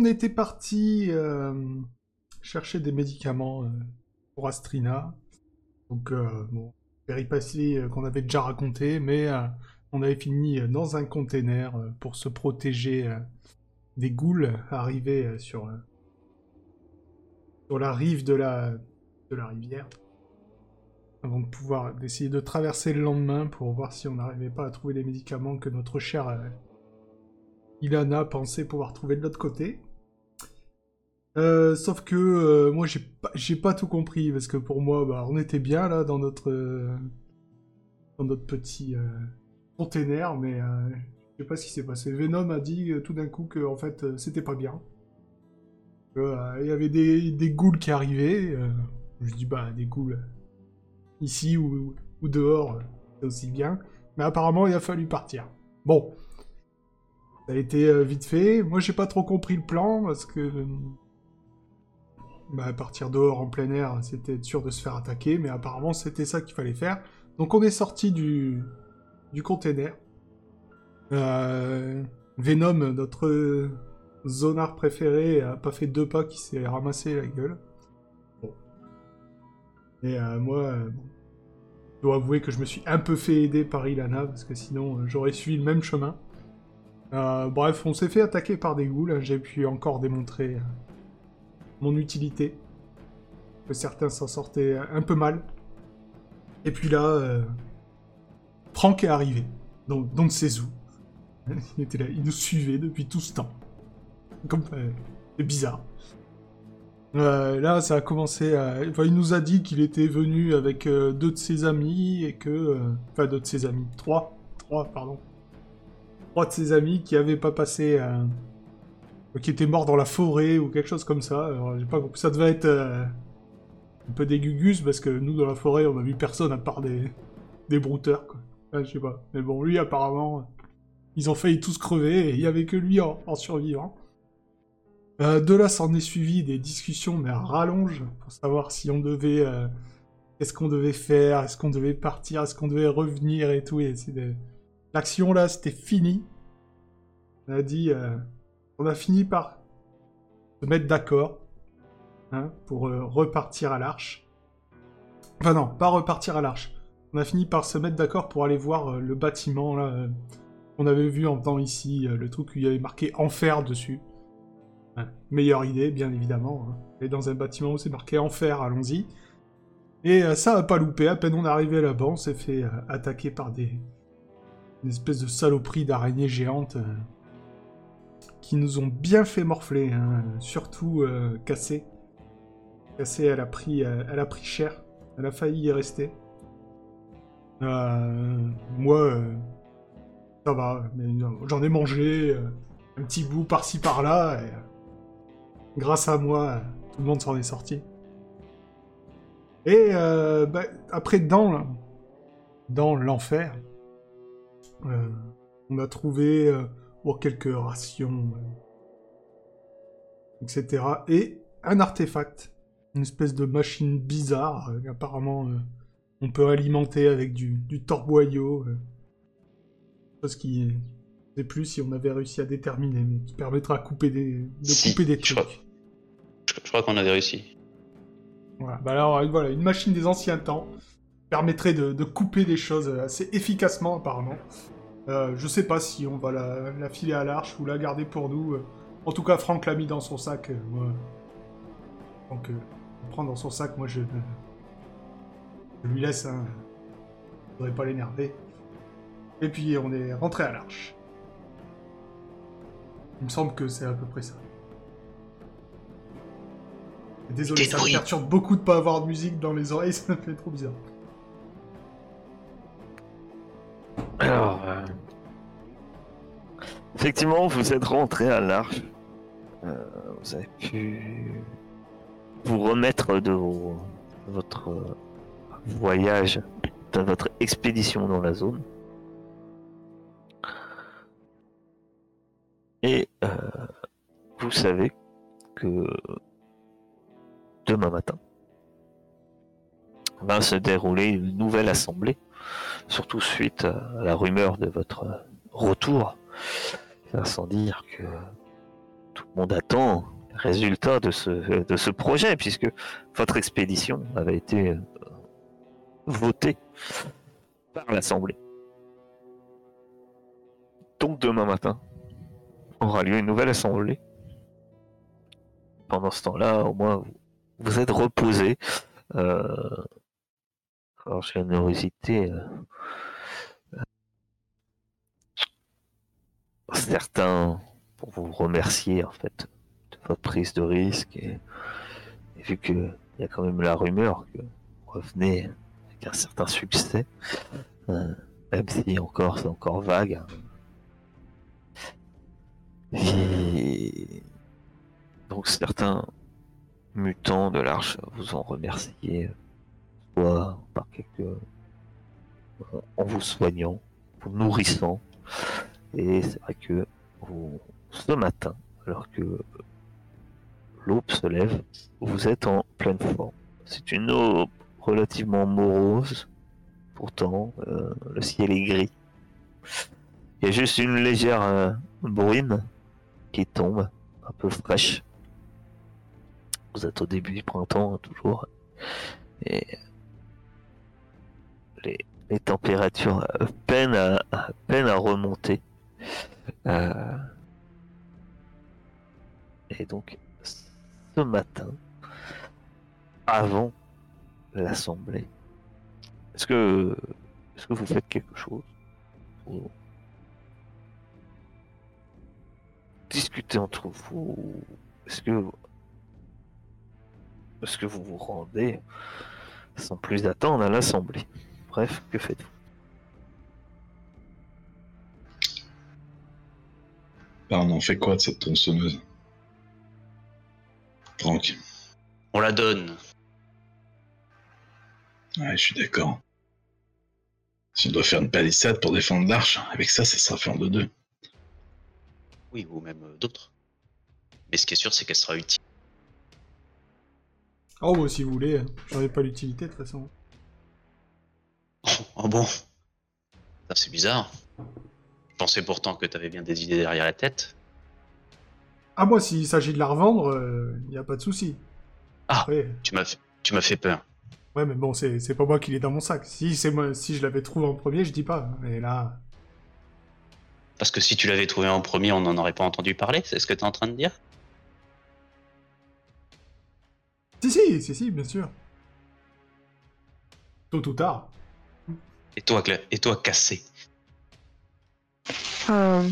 On était parti chercher des médicaments pour Astrina. Donc, bon, péripétie qu'on avait déjà raconté, mais on avait fini dans un container pour se protéger des ghouls arrivés sur, sur la rive de la, de la rivière avant de pouvoir essayer de traverser le lendemain pour voir si on n'arrivait pas à trouver les médicaments que notre chère euh, Ilana pensait pouvoir trouver de l'autre côté. Euh, sauf que euh, moi j'ai pas, j'ai pas tout compris parce que pour moi bah, on était bien là dans notre dans notre petit container mais je sais pas ce qui s'est passé. Venom a dit tout d'un coup que en fait c'était pas bien. Il y avait des, des ghouls qui arrivaient. je dis bah des ghouls ici ou, dehors, c'est aussi bien. Mais apparemment, il a fallu partir. Bon. Ça a été euh, vite fait. Moi, j'ai pas trop compris le plan, parce que... Bah, partir dehors en plein air, c'était sûr de se faire attaquer, mais apparemment, c'était ça qu'il fallait faire. Donc, on est sorti du, du container. Euh, Venom, notre zonard préféré, a pas fait deux pas qui s'est ramassé la gueule. Et euh, moi, euh, je dois avouer que je me suis un peu fait aider par Ilana, parce que sinon j'aurais suivi le même chemin. bref, on s'est fait attaquer par des ghouls, hein. j'ai pu encore démontrer mon utilité. Que certains s'en sortaient un peu mal. Et puis là, Franck est arrivé. Donc, donc c'est où Il était là, il nous suivait depuis tout ce temps. Comme, c'est bizarre. Euh, là, ça a commencé à... Enfin, il nous a dit qu'il était venu avec euh, deux de ses amis et que... Euh, enfin, deux de ses amis. Trois. Trois, pardon. Trois de ses amis qui avaient pas passé... qui étaient morts dans la forêt ou quelque chose comme ça. J'ai pas. Ça devait être... un peu des gugus parce que nous, dans la forêt, on a vu personne à part des... Des brouteurs, quoi. je sais pas. Mais bon, lui, apparemment... Ils ont failli tous crever et il y avait que lui en survivant. Euh, de là, s'en est suivi des discussions, mais à rallonge, pour savoir si on devait... Euh, qu'est-ce qu'on devait faire Est-ce qu'on devait partir Est-ce qu'on devait revenir et tout et L'action, là, c'était fini. On a dit... Euh, on a fini par se mettre d'accord hein, pour repartir à l'arche. Enfin non, pas repartir à l'arche. On a fini par se mettre d'accord pour aller voir le bâtiment, là, qu'on avait vu en temps ici, le truc où il y avait marqué Enfer dessus. Meilleure idée, bien évidemment. Hein. Et dans un bâtiment où c'est marqué enfer, allons-y. Et euh, ça a pas loupé. À peine on est arrivé là-bas, on s'est fait euh, attaquer par des. Une espèce de saloperie d'araignées géantes euh, qui nous ont bien fait morfler, hein. surtout cassé. Cassé, elle a pris, elle a pris cher. Elle a failli y rester. moi, ça va, j'en ai mangé un petit bout par-ci par-là. Et, grâce à moi, tout le monde s'en est sorti. Et euh, bah, après, dans, dans l'enfer, euh, on a trouvé euh, quelques rations, etc. Et un artefact, une espèce de machine bizarre, apparemment on peut alimenter avec du, du torboyau, chose qui sais plus si on avait réussi à déterminer, mais qui permettra de couper des, de couper des trucs. Je crois qu'on avait réussi. Voilà, bah alors voilà, une machine des anciens temps permettrait de, couper des choses assez efficacement apparemment. Euh, je sais pas si on va la, filer à l'arche ou la garder pour nous. En tout cas, Franck l'a mis dans son sac. Moi, Donc, euh, prend dans son sac, moi je, je lui laisse. Hein. Je voudrais pas l'énerver. Et puis on est rentré à l'arche. Il me semble que c'est à peu près ça. Désolé, ça me perturbe beaucoup de pas avoir de musique dans les oreilles, ça me fait trop bizarre. Alors, euh, effectivement, vous êtes rentré à l'arche. Euh, vous avez pu vous remettre de, votre voyage, de votre expédition dans la zone. Et euh, vous savez que demain matin va se dérouler une nouvelle assemblée, surtout suite à la rumeur de votre retour, sans dire que tout le monde attend le résultat de ce, projet, puisque votre expédition avait été euh, votée par l'Assemblée. Donc demain matin aura lieu une nouvelle assemblée. Pendant ce temps-là, au moins, vous, vous êtes reposé. Euh, alors, générosité. euh, euh, certains pour vous remercier en fait de votre prise de risque et, vu que il y a quand même la rumeur que vous revenez avec un certain succès, euh, même si encore c'est encore vague. hein. Donc certains mutants de l'arche vous ont remercié, par quelques en vous soignant, vous nourrissant. Et c'est vrai que ce matin, alors que l'aube se lève, vous êtes en pleine forme. C'est une eau relativement morose, pourtant euh, le ciel est gris. Il y a juste une légère euh, qui tombe, un peu fraîche. Vous êtes au début du printemps, hein, toujours. Les, températures euh, peinent à, peinent à remonter. Euh, Et donc, ce matin, avant l'assemblée, est-ce que, est-ce que vous faites quelque chose Ou discutez entre vous? Ou Est-ce que, est-ce que vous vous rendez sans plus attendre à l'assemblée? Bref, que faites-vous? Bah, on en fait quoi de cette tronçonneuse? Franck On la donne. Ouais, je suis d'accord. Si on doit faire une palissade pour défendre l'arche, avec ça, ça sera fait en deux-deux. Oui, ou même euh, d'autres. Mais ce qui est sûr, c'est qu'elle sera utile. Oh, bah, si vous voulez, hein. j'en ai pas l'utilité de toute façon. Oh bon. Ça, c'est bizarre. Je pensais pourtant que t'avais bien des idées derrière la tête. Ah, moi, s'il s'agit de la revendre, il n'y a pas de souci. Ah. Après, Tu m'as fait, tu m'as fait peur. ouais, mais bon, c'est c'est pas moi qui l'ai dans mon sac. Si, c'est moi, si je l'avais trouvé en premier, je dis pas. Mais là, Parce que si tu l'avais trouvé en premier, on n'en aurait pas entendu parler. C'est ce que t'es en train de dire? Si, si, si, si, bien sûr. Tôt ou tard. Et toi, Cla- et toi, cassé. Euh,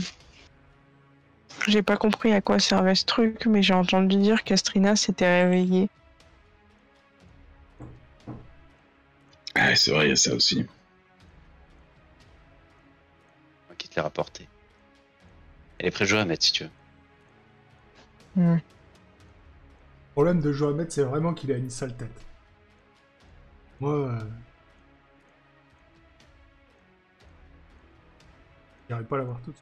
J'ai pas compris à quoi servait ce truc, mais j'ai entendu dire qu'Astrina s'était réveillée. Ouais, c'est vrai, il y a ça aussi. Qui te l'ai rapporté. Elle est prête à mettre si tu veux. Le problème de Johamed, c'est vraiment qu'il a une sale tête. Moi. J'arrive pas à l'avoir toute.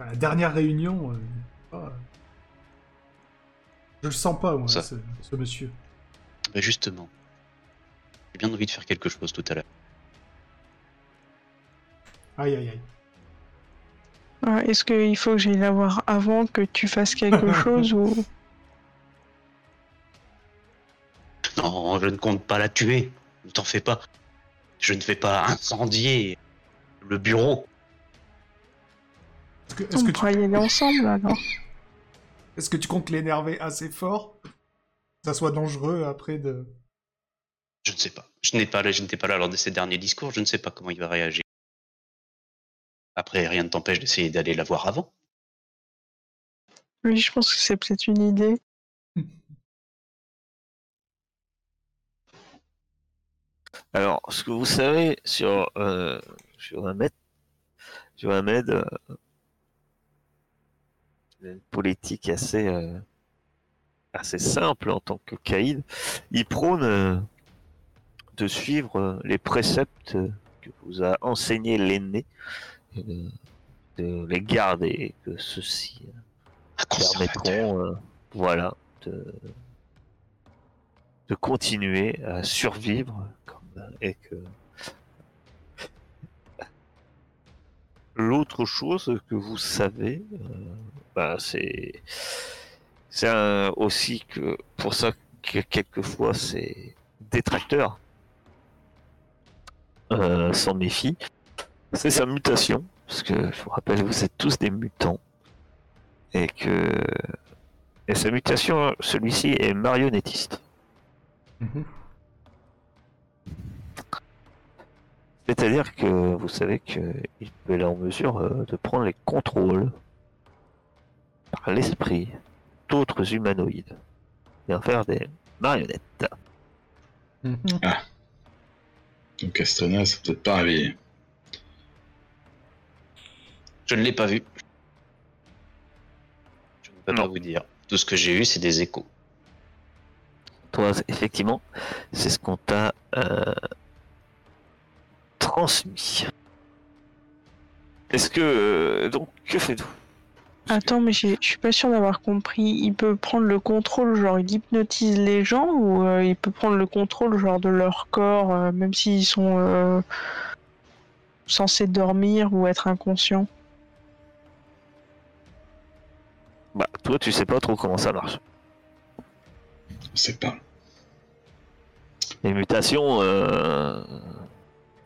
À la dernière réunion, euh, ah, je le sens pas, moi, Ça. ce, ce monsieur. Bah justement. J'ai bien envie de faire quelque chose tout à l'heure. Aïe, aïe, aïe. Ah, Est-ce qu'il faut que j'aille la voir avant que tu fasses quelque chose ou? Non, je ne compte pas la tuer. Ne t'en fais pas. Je ne vais pas incendier le bureau. Est-ce que, est-ce on que, tu, pourra y aller ensemble alors est-ce que tu comptes l'énerver assez fort? Que ça soit dangereux après de. Je ne sais pas. Je n'ai pas, là- je n'étais pas là lors de ses derniers discours. Je ne sais pas comment il va réagir. Après, rien ne t'empêche d'essayer d'aller la voir avant. Oui, je pense que c'est peut-être une idée. Alors, ce que vous savez sur euh, Johamed, Johamed euh, il a une politique assez, euh, assez simple en tant que caïd. Il prône euh, de suivre euh, les préceptes que vous a enseigné l'aîné, de, de les garder, que ceux-ci permettront, euh, voilà, de, de continuer à survivre comme, et que l'autre chose que vous savez, euh, bah, c'est aussi que pour ça que quelquefois c'est détracteur euh, s'en méfie. C'est sa mutation, parce que je vous rappelle, vous êtes tous des mutants et que et sa mutation, celui-ci est marionnettiste. Mhm. C'est-à-dire que vous savez qu'il peut aller en mesure euh, de prendre les contrôles par l'esprit d'autres humanoïdes et en faire des marionnettes. Mhm. Donc Astrena, c'est peut-être pas réveillé. Je ne l'ai pas vu. Je ne peux Non. pas vous dire. Tout ce que j'ai eu, c'est des échos. Toi, effectivement, c'est ce qu'on t'a euh, transmis. Est-ce que euh, donc que faites-vous? Attends, mais je suis pas sûr d'avoir compris. Il peut prendre le contrôle, genre il hypnotise les gens, ou euh, il peut prendre le contrôle, genre de leur corps, euh, même s'ils sont euh, censés dormir ou être inconscients? Bah, toi, tu sais pas trop comment ça marche. Je sais pas. Les mutations, euh,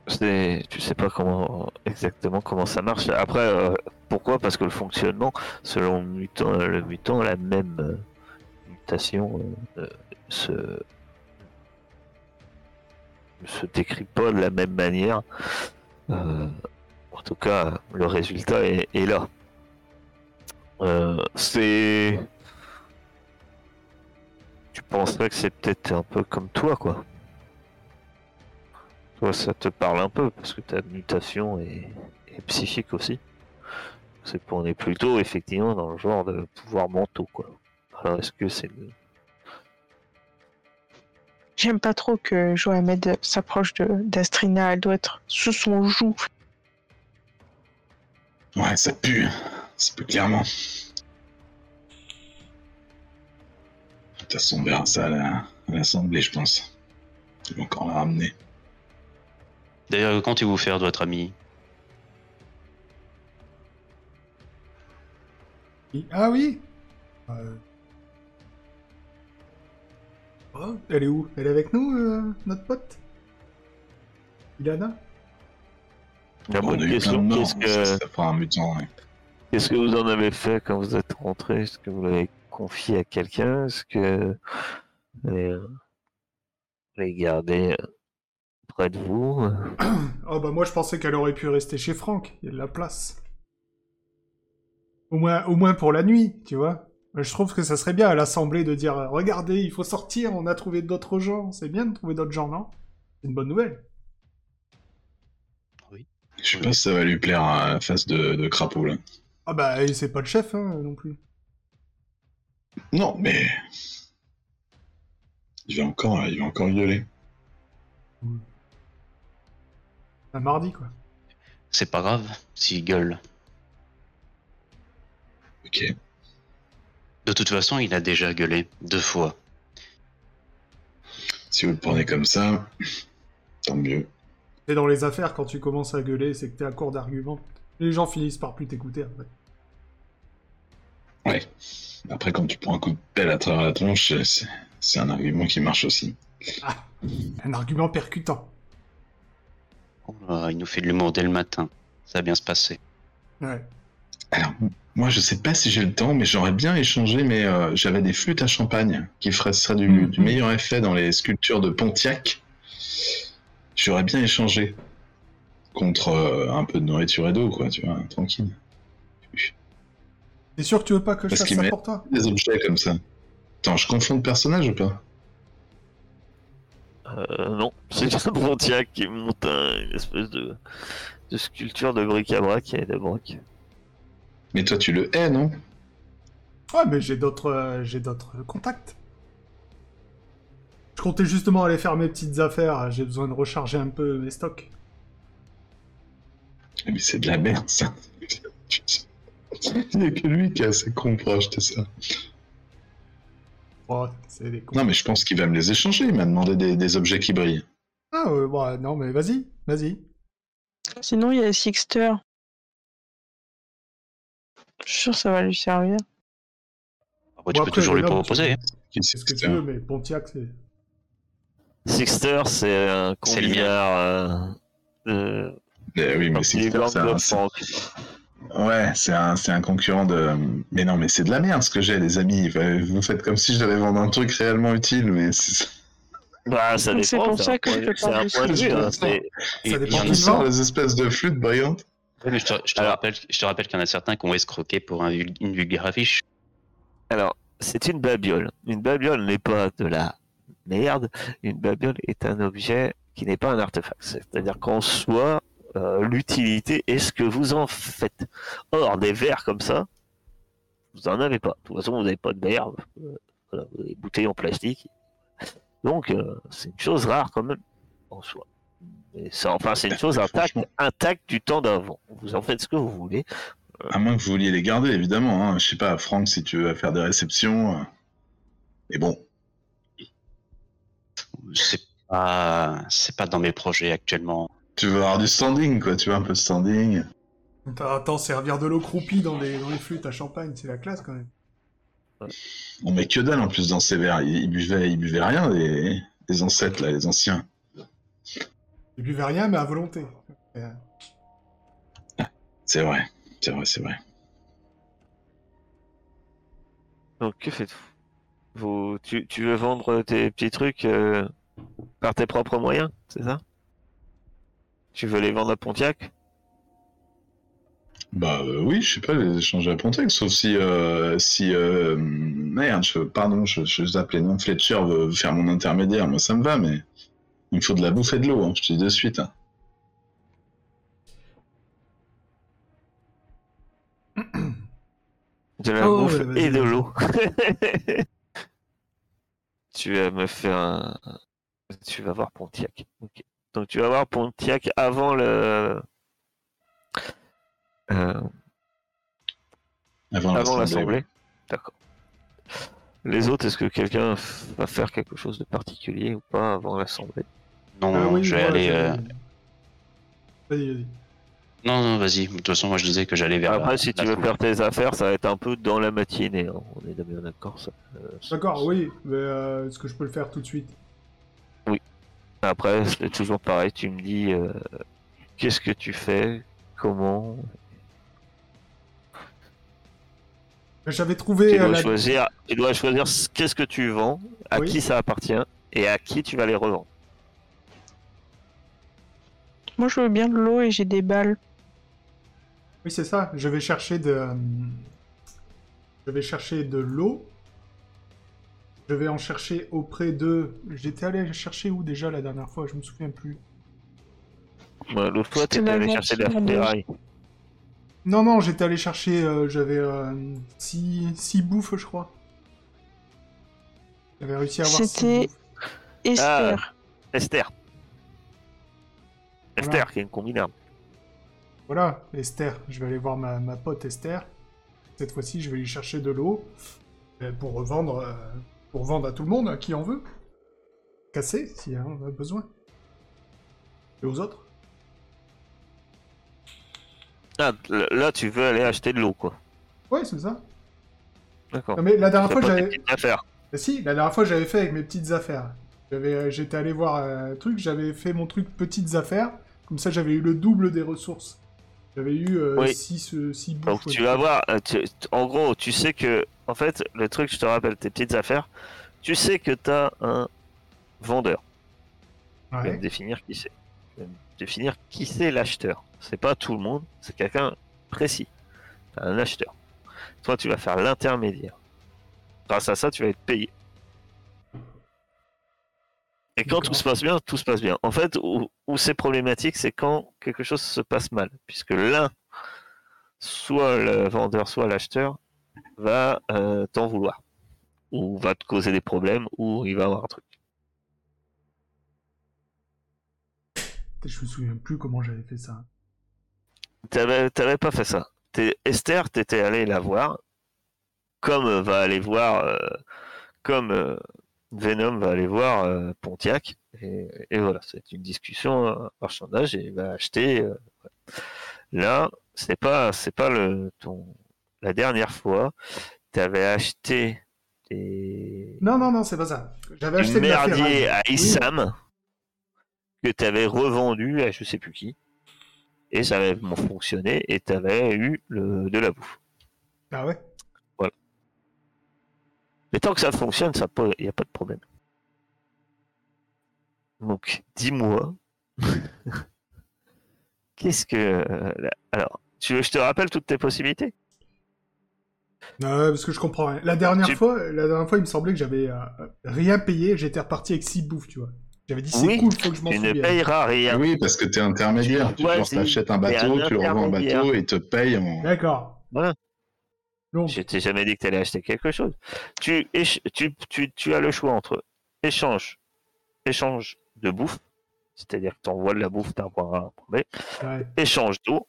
tu sais pas comment exactement comment ça marche. Après, euh, pourquoi? Parce que le fonctionnement, selon le mutant, le mutant, la même euh, mutation euh, se se décrit pas de la même manière. Euh, en tout cas, le résultat est, est là. Euh, c'est tu penserais que c'est peut-être un peu comme toi, quoi. Toi, ça te parle un peu, parce que ta mutation est, est psychique aussi. C'est qu'on est plutôt, effectivement, dans le genre de pouvoir mentaux, quoi. Alors, est-ce que c'est le... J'aime pas trop que Johamed s'approche de d'Astrina. Elle doit être sous son joug. Ouais, ça pue. Ça pue clairement. De toute façon, on verra ça à l'assemblée, je pense. Ils vont encore la ramener. D'ailleurs, quand vous faire votre ami Ah oui Euh. Oh, elle est où? Elle est avec nous, euh, notre pote? Ilana? La on bonne de question, qu'est-ce que, ça fera un mutant. ouais. qu'est-ce que vous en avez fait quand vous êtes rentré? Est-ce que vous l'avez confié à quelqu'un? Est-ce que vous l'avez, euh, gardé euh, près de vous Oh bah moi je pensais qu'elle aurait pu rester chez Franck, il y a de la place. Au moins, au moins pour la nuit, tu vois. Je trouve que ça serait bien à l'assemblée de dire euh, Regardez, il faut sortir, on a trouvé d'autres gens. C'est bien de trouver d'autres gens, non? C'est une bonne nouvelle. Je sais pas si ça va lui plaire à la face de, de crapaud, là. Ah bah c'est pas le chef hein, non plus. Non, mais. Il va encore, il va encore gueuler. Un mardi quoi. C'est pas grave s'il gueule. Ok. De toute façon, il a déjà gueulé deux fois. Si vous le prenez comme ça, tant mieux. C'est dans les affaires quand tu commences à gueuler, c'est que t'es à court d'arguments. Les gens finissent par plus t'écouter en fait. Ouais. Après, quand tu prends un coup de pelle à travers la tronche, c'est- c'est un argument qui marche aussi. Un argument percutant. Oh là, il nous fait de l'humour dès le matin. Ça va bien se passer. Ouais. Alors, moi, je sais pas si j'ai le temps, mais j'aurais bien échangé, mais euh, j'avais des flûtes à champagne qui feraient ça du, du meilleur effet dans les sculptures de Pontiac. J'aurais bien échangé contre euh, un peu de nourriture et d'eau, quoi, tu vois, tranquille. T'es sûr que tu veux pas que je Parce fasse qu'il ça met- pour toi? Des objets comme ça. Attends, je confonds de personnage ou pas? Euh, non, c'est un Pontiac qui monte un- une espèce de, de sculpture de bric-à-brac et de broc. Mais toi, tu le hais, non? Ouais, mais j'ai d'autres, euh, j'ai d'autres contacts. Je comptais justement aller faire mes petites affaires. J'ai besoin de recharger un peu mes stocks. Mais c'est de la merde, ça. Il n'y a que lui qui a assez con pour acheter ça. Oh, des. Non, mais je pense qu'il va me les échanger. Il m'a demandé des, des objets qui brillent. Ah, ouais, bah, non, mais vas-y, vas-y. Sinon, il y a Sixter. Je suis sûr que ça va lui servir. Après, tu Bon, peux après, toujours lui proposer. hein. Qui C'est ce que tu c'est veux, mais Pontiac, c'est. Sixter, c'est un C'est le mien. combinard euh, de Eh oui, mais Sixter, c'est de un. Ouais, c'est un, c'est un concurrent de. Mais non, mais c'est de la merde ce que j'ai, les amis. Vous faites comme si je devais vendre un truc réellement utile, mais c'est- Bah, ça Donc, c'est dépend. pour ça que je te c'est un parle point de vue. hein, ça. Et dépend espèces de flûtes brillantes. Oui, mais je te, je te Alors- rappelle, je te rappelle qu'il y en a certains qui ont escroqué pour un vul- une vulgaire affiche. Alors, c'est une babiole. Une babiole n'est pas de la merde. Une babiole est un objet qui n'est pas un artefact. C'est-à-dire qu'en soi, euh, l'utilité est ce que vous en faites. Or, des verres comme ça, vous en avez pas. De toute façon, vous n'avez pas de verre. euh, voilà, vous avez des bouteilles en plastique. Donc, euh, c'est une chose rare quand même, en soi. Et ça, enfin, c'est une chose intacte, intacte du temps d'avant. Vous en faites ce que vous voulez. À moins que vous vouliez les garder, évidemment. Hein. Je sais pas, Franck, si tu veux faire des réceptions. euh. Mais bon, C'est pas, c'est pas dans mes projets actuellement. Tu veux avoir du standing, quoi. Tu veux un peu de standing. Attends, servir de l'eau croupie dans les, dans les flûtes à champagne, c'est la classe quand même. On met que dalle en plus dans ces verres. Ils, ils buvaient, ils buvaient rien, les, les ancêtres, là, les anciens. Ils buvaient rien, mais à volonté. Euh, C'est vrai, c'est vrai, c'est vrai. Donc, que faites-vous? Vous, tu, tu veux vendre tes petits trucs euh, par tes propres moyens, c'est ça? Tu veux les vendre à Pontiac? Bah euh, oui, je sais pas, les échanger à Pontex, sauf si, euh, si euh, merde, je, pardon, je, je vous appelais non Fletcher veut faire mon intermédiaire, moi ça me va, mais il me faut de la bouffe et de l'eau, hein, je te dis de suite. hein. De la Oh, bouffe ouais, et de l'eau. tu vas me faire un... Tu vas voir Pontiac. Ok. Donc tu vas voir Pontiac avant le... Euh, Avant, avant l'assemblée. D'accord. Les autres, est-ce que quelqu'un va faire quelque chose de particulier ou pas avant l'assemblée? Non, ah oui, je vais aller. euh, Vas-y, vas-y. Non, non, vas-y. De toute façon, moi je disais que j'allais vers. Après, la- si tu veux faire tes affaires, ça va être un peu dans la matinée. hein. On est bien d'accord. Ça. Euh, D'accord, oui, mais euh, est-ce que je peux le faire tout de suite? Après, c'est toujours pareil. Tu me dis euh, qu'est-ce que tu fais, comment? J'avais Tu trouvé euh, dois la... choisir. Tu dois choisir ce- qu'est-ce que tu vends, à Oui. qui ça appartient et à qui tu vas les revendre. Moi, je veux bien de l'eau et j'ai des balles. Oui, c'est ça. Je vais chercher de. euh, Je vais chercher de l'eau. Je vais en chercher auprès de. J'étais allé chercher où déjà la dernière fois? Je me souviens plus. Ouais, L'autre fois, la allé chercher de la ferraille. Non, non, j'étais allé chercher. euh, J'avais 6 six, bouffes, je crois. J'avais réussi à avoir six C'était- bouffes. Esther. Esther. Esther, Voilà. qui est une combinable. Voilà, Esther. Je vais aller voir ma, ma pote Esther. Cette fois-ci, je vais lui chercher de l'eau euh, pour revendre, euh, pour vendre à tout le monde, à qui en veut. Casser, si on a besoin. Et aux autres. Ah, là, tu veux aller acheter de l'eau, quoi. Ouais, c'est ça. D'accord. Mais la dernière fois, j'avais. Bah si, la dernière fois, j'avais fait avec mes petites affaires. J'avais, euh, j'étais allé voir un truc, j'avais fait mon truc petites affaires. Comme ça, j'avais eu le double des ressources. J'avais eu Oui. 6 six, bouffes. Donc ouais. tu vas voir, euh, tu- en gros, tu sais que, en fait, le truc, je te rappelle tes petites affaires, tu sais que tu as un vendeur. Tu vas me Ouais. définir qui c'est. Tu vas me définir qui c'est l'acheteur. C'est pas tout le monde, c'est quelqu'un précis. T'as un acheteur. Toi, tu vas faire l'intermédiaire. Grâce à ça, tu vas être payé. Et quand tout se passe bien, tout se passe bien. En fait, où, où c'est problématique, c'est quand quelque chose se passe mal. Puisque l'un, soit le vendeur, soit l'acheteur, va euh, t'en vouloir. Ou va te causer des problèmes, ou il va avoir un truc. Je me souviens plus comment j'avais fait ça. T'avais t'avais pas fait ça. T'es- Esther, t'étais allé la voir, comme va aller voir, euh, comme euh, Venom va aller voir Pontiac, et, et voilà, c'est une discussion, un marchandage, et il va acheter. ouais. Là, c'est pas, c'est pas le ton la dernière fois, tu avais acheté des, Non, non, non, c'est pas ça. J'avais acheté merdier à Oui. Issam que tu avais revendu à je sais plus qui. Et ça avait fonctionné et tu avais eu le, de la bouffe. Ah ouais? Mais tant que ça fonctionne, ça il n'y a pas de problème. Donc, dis-moi, qu'est-ce que... euh, Alors, tu veux que je te rappelle toutes tes possibilités? Ouais, parce que je comprends rien. La dernière fois, la dernière fois, il me semblait que j'avais euh, rien payé. J'étais reparti avec six bouffes, tu vois. J'avais dit c'est Oui, cool, faut que je m'en Tu ne payeras rien. Oui, parce que t'es intermédiaire. Tu Ouais, t'achètes un bateau, un tu le revends en intermédiaire. bateau et te payent en. D'accord. Voilà. Donc, Je t'ai jamais dit que tu allais acheter quelque chose. Tu, éch- tu, tu, tu as le choix entre échange, échange de bouffe, c'est-à-dire que tu envoies de la bouffe d'un point A à un point B, ouais. échange d'eau,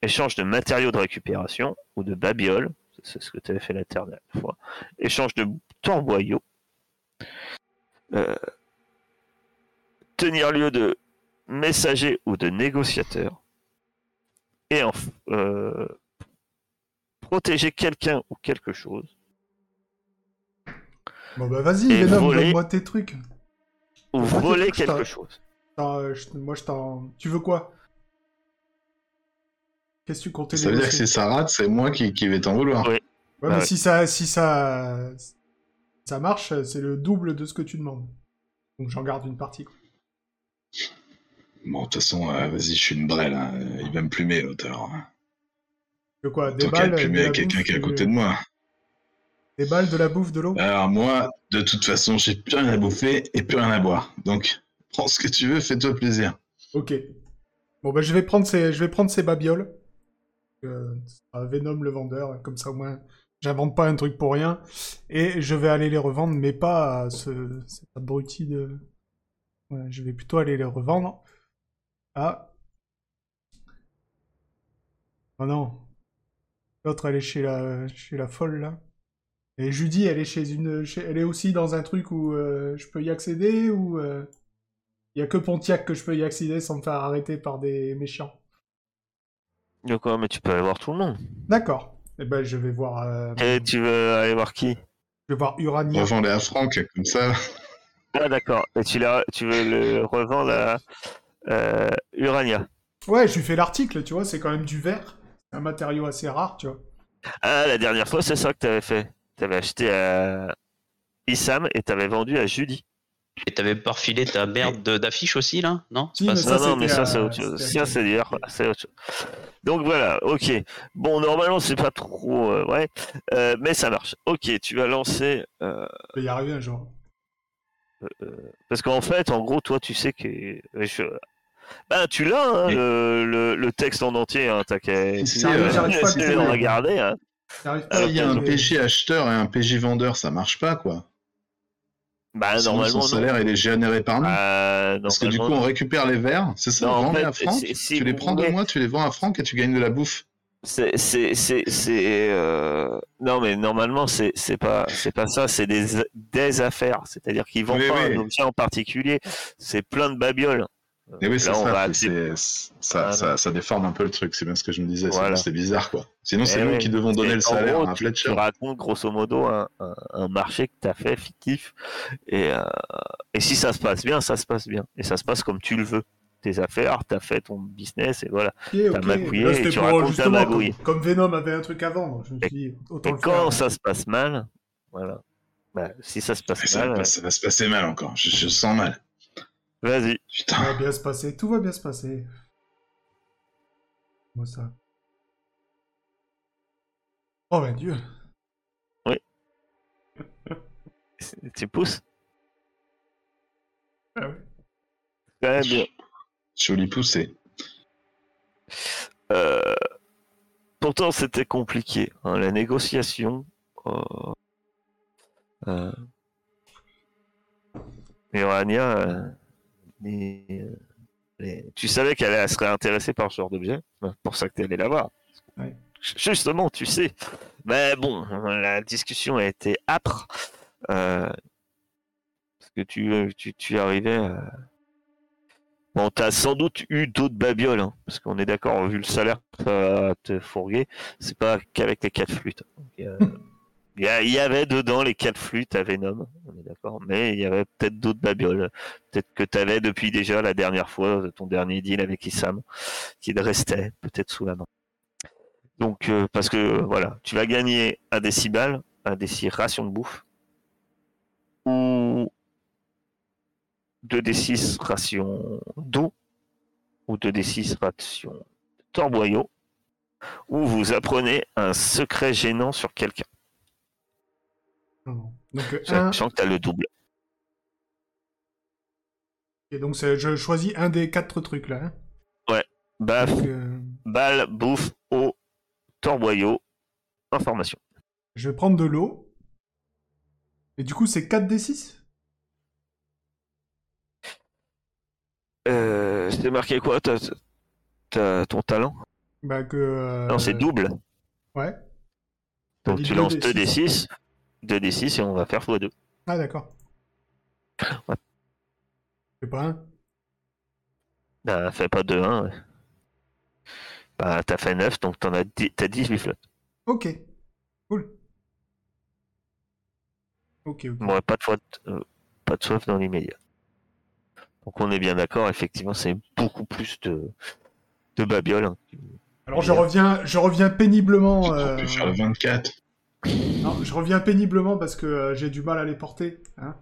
échange de matériaux de récupération ou de babioles, c'est ce que tu avais fait la dernière fois, échange de torboyaux, euh, tenir lieu de messager ou de négociateur, et enfin, euh, protéger quelqu'un ou quelque chose, Bon bah vas-y, Venom, voler. donne-moi tes trucs. ou voler quelque chose. Euh, je- moi, je t'en... Tu veux quoi? Qu'est-ce que tu comptais Ça veut dire que si ça rate, c'est moi qui, qui vais t'en vouloir. Ouais. Ouais, Bah mais ouais. si ça, si ça, ça marche, c'est le double de ce que tu demandes. Donc j'en garde une partie. quoi. Bon, de toute façon, euh, vas-y, je suis une brêle. hein. Il va me plumer, l'auteur. De quoi Des Tant balles, plumer de la quelqu'un bouffe, qui est à du- côté de moi. Des balles, de la bouffe, de l'eau? Alors moi, de toute façon, j'ai plus rien à bouffer et plus rien à boire. Donc, prends ce que tu veux, fais-toi plaisir. Ok. Bon bah je vais prendre ces, je vais prendre ces babioles. Euh, Venom le vendeur, comme ça au moins j'invente pas un truc pour rien. Et je vais aller les revendre, mais pas à ce, cet abruti de. Je vais plutôt aller les revendre à. Oh non. L'autre elle est chez la, chez la folle là. Et Judy elle est chez une, elle est aussi dans un truc où euh, je peux y accéder ou. euh, il y a que Pontiac que je peux y accéder sans me faire arrêter par des méchants. De quoi Mais tu peux aller voir tout le monde. D'accord. Eh ben, je vais voir. euh, Et tu veux aller voir qui? Je vais voir Urania. Revends-les à Franck, comme ça. Ah d'accord. Et tu, l'as- tu veux le revendre à euh, Urania? Ouais, je lui fais l'article, tu vois, c'est quand même du verre. C'est un matériau assez rare, tu vois. Ah, la dernière fois, c'est ça que t'avais fait. T'avais acheté à Issam et t'avais vendu à Judy. Et t'avais pas refilé ta merde de- d'affiche aussi, là Non Si, pas mais ça ça, non, non, mais ça, euh, c'est autre chose. c'était Ça, c'est dire, c'est autre chose. Donc voilà, ok. Bon, normalement, c'est pas trop euh, vrai, euh, mais ça marche. Ok, tu vas lancer. euh, Je vais y arriver un jour. parce qu'en fait, en gros, toi, tu sais que. je- Ben, tu l'as, hein, Et- le, le, le texte en entier, hein, t'as qu'à euh, regarder. Hein. Ah, il y a un. PJ acheteur et un PJ vendeur, ça marche pas, quoi. Bah, Sinon, normalement, son non. salaire, il est généré par nous. Euh, Parce que du coup, on non. récupère les verres, c'est ça, Non, on en vend fait, à Franck, tu les prends de moi, tu les vends à Franck et tu gagnes de la bouffe. C'est, c'est, c'est, c'est, euh, non, mais normalement, c'est, c'est pas, c'est pas ça, c'est des, des affaires. C'est-à-dire qu'ils vendent Oui, pas oui. un objet en particulier. C'est plein de babioles. Et oui, c'est va ça, accepter- c'est- ça, Voilà. ça, ça déforme un peu le truc, c'est bien ce que je me disais, c'est- Voilà. c'est bizarre, quoi. Sinon, c'est Eh nous oui. qui devons donner Et le salaire gros, à tu, Fletcher. tu racontes grosso modo un, un, un marché que tu as fait fictif. Et, euh, et si ça se passe bien, ça se passe bien. Et ça se passe comme tu le veux. Tes affaires, tu as fait ton business et voilà. Ok, ok. magouillé Là, et tu pour, racontes ta justement, comme, magouille. comme Venom avait un truc à vendre, je me Et- suis dit, autant Et le quand faire. ça se passe mal, voilà. Bah, si ça se passe ça, va mal, pas- ça va se passer mal encore, je, je sens mal. Vas-y. Ça Putain, va bien se passer, tout va bien se passer. Moi, ça. Oh, ben Dieu. Tu pousses? Ah ouais. Très bien. joli poussé. Euh, pourtant, c'était compliqué. hein, la négociation. euh, euh, Urania, euh, mais, euh, tu savais qu'elle elle serait intéressée par ce genre d'objet? C'est pour ça que tu allais la voir. Ouais. Justement, tu sais. Mais bon, la discussion a été âpre. euh, parce que tu, tu, tu arrivais à, Bon, t'as sans doute eu d'autres babioles, hein, parce qu'on est d'accord, vu le salaire que te fourguer, c'est pas qu'avec les quatre flûtes. Donc, euh, Il y, avait dedans les quatre flûtes à Venom, on est d'accord, mais il y avait peut-être d'autres babioles. Peut-être que tu avais depuis déjà la dernière fois ton dernier deal avec Issam, qui restait peut-être sous la main. Donc, euh, parce que voilà, tu vas gagner un décibel, un déci ration de bouffe, ou 2d6 ration d'eau, ou 2d6 ration de torboyau, ou vous apprenez un secret gênant sur quelqu'un. Donc, euh, un, sachant que tu as le double. et donc je choisis un des quatre trucs là. hein. Baf, Donc, euh, balle, bouffe, eau, torboyau, information. je vais prendre de l'eau. Et du coup, c'est 4 d 6 Euh, c'est marqué quoi t'as, t'as ton talent? Bah que. euh, Non, c'est double. Ouais. Donc tu deux lances D6. 2d6, 2d6 et on va faire x2. Ah d'accord. Ouais. C'est pas un. Bah, fais pas 2, 1. Ouais. Bah, t'as fait 9, donc t'en as, 10, t'as 18 flottes. Ok. Cool. Ok, ok. Bon, pas de, fois euh, pas de soif dans l'immédiat. Donc on est bien d'accord, effectivement, c'est beaucoup plus de, de babioles. hein. Alors je reviens, je reviens péniblement. Euh, faire le 24. Non, je reviens péniblement parce que euh, j'ai du mal à les porter. Hein.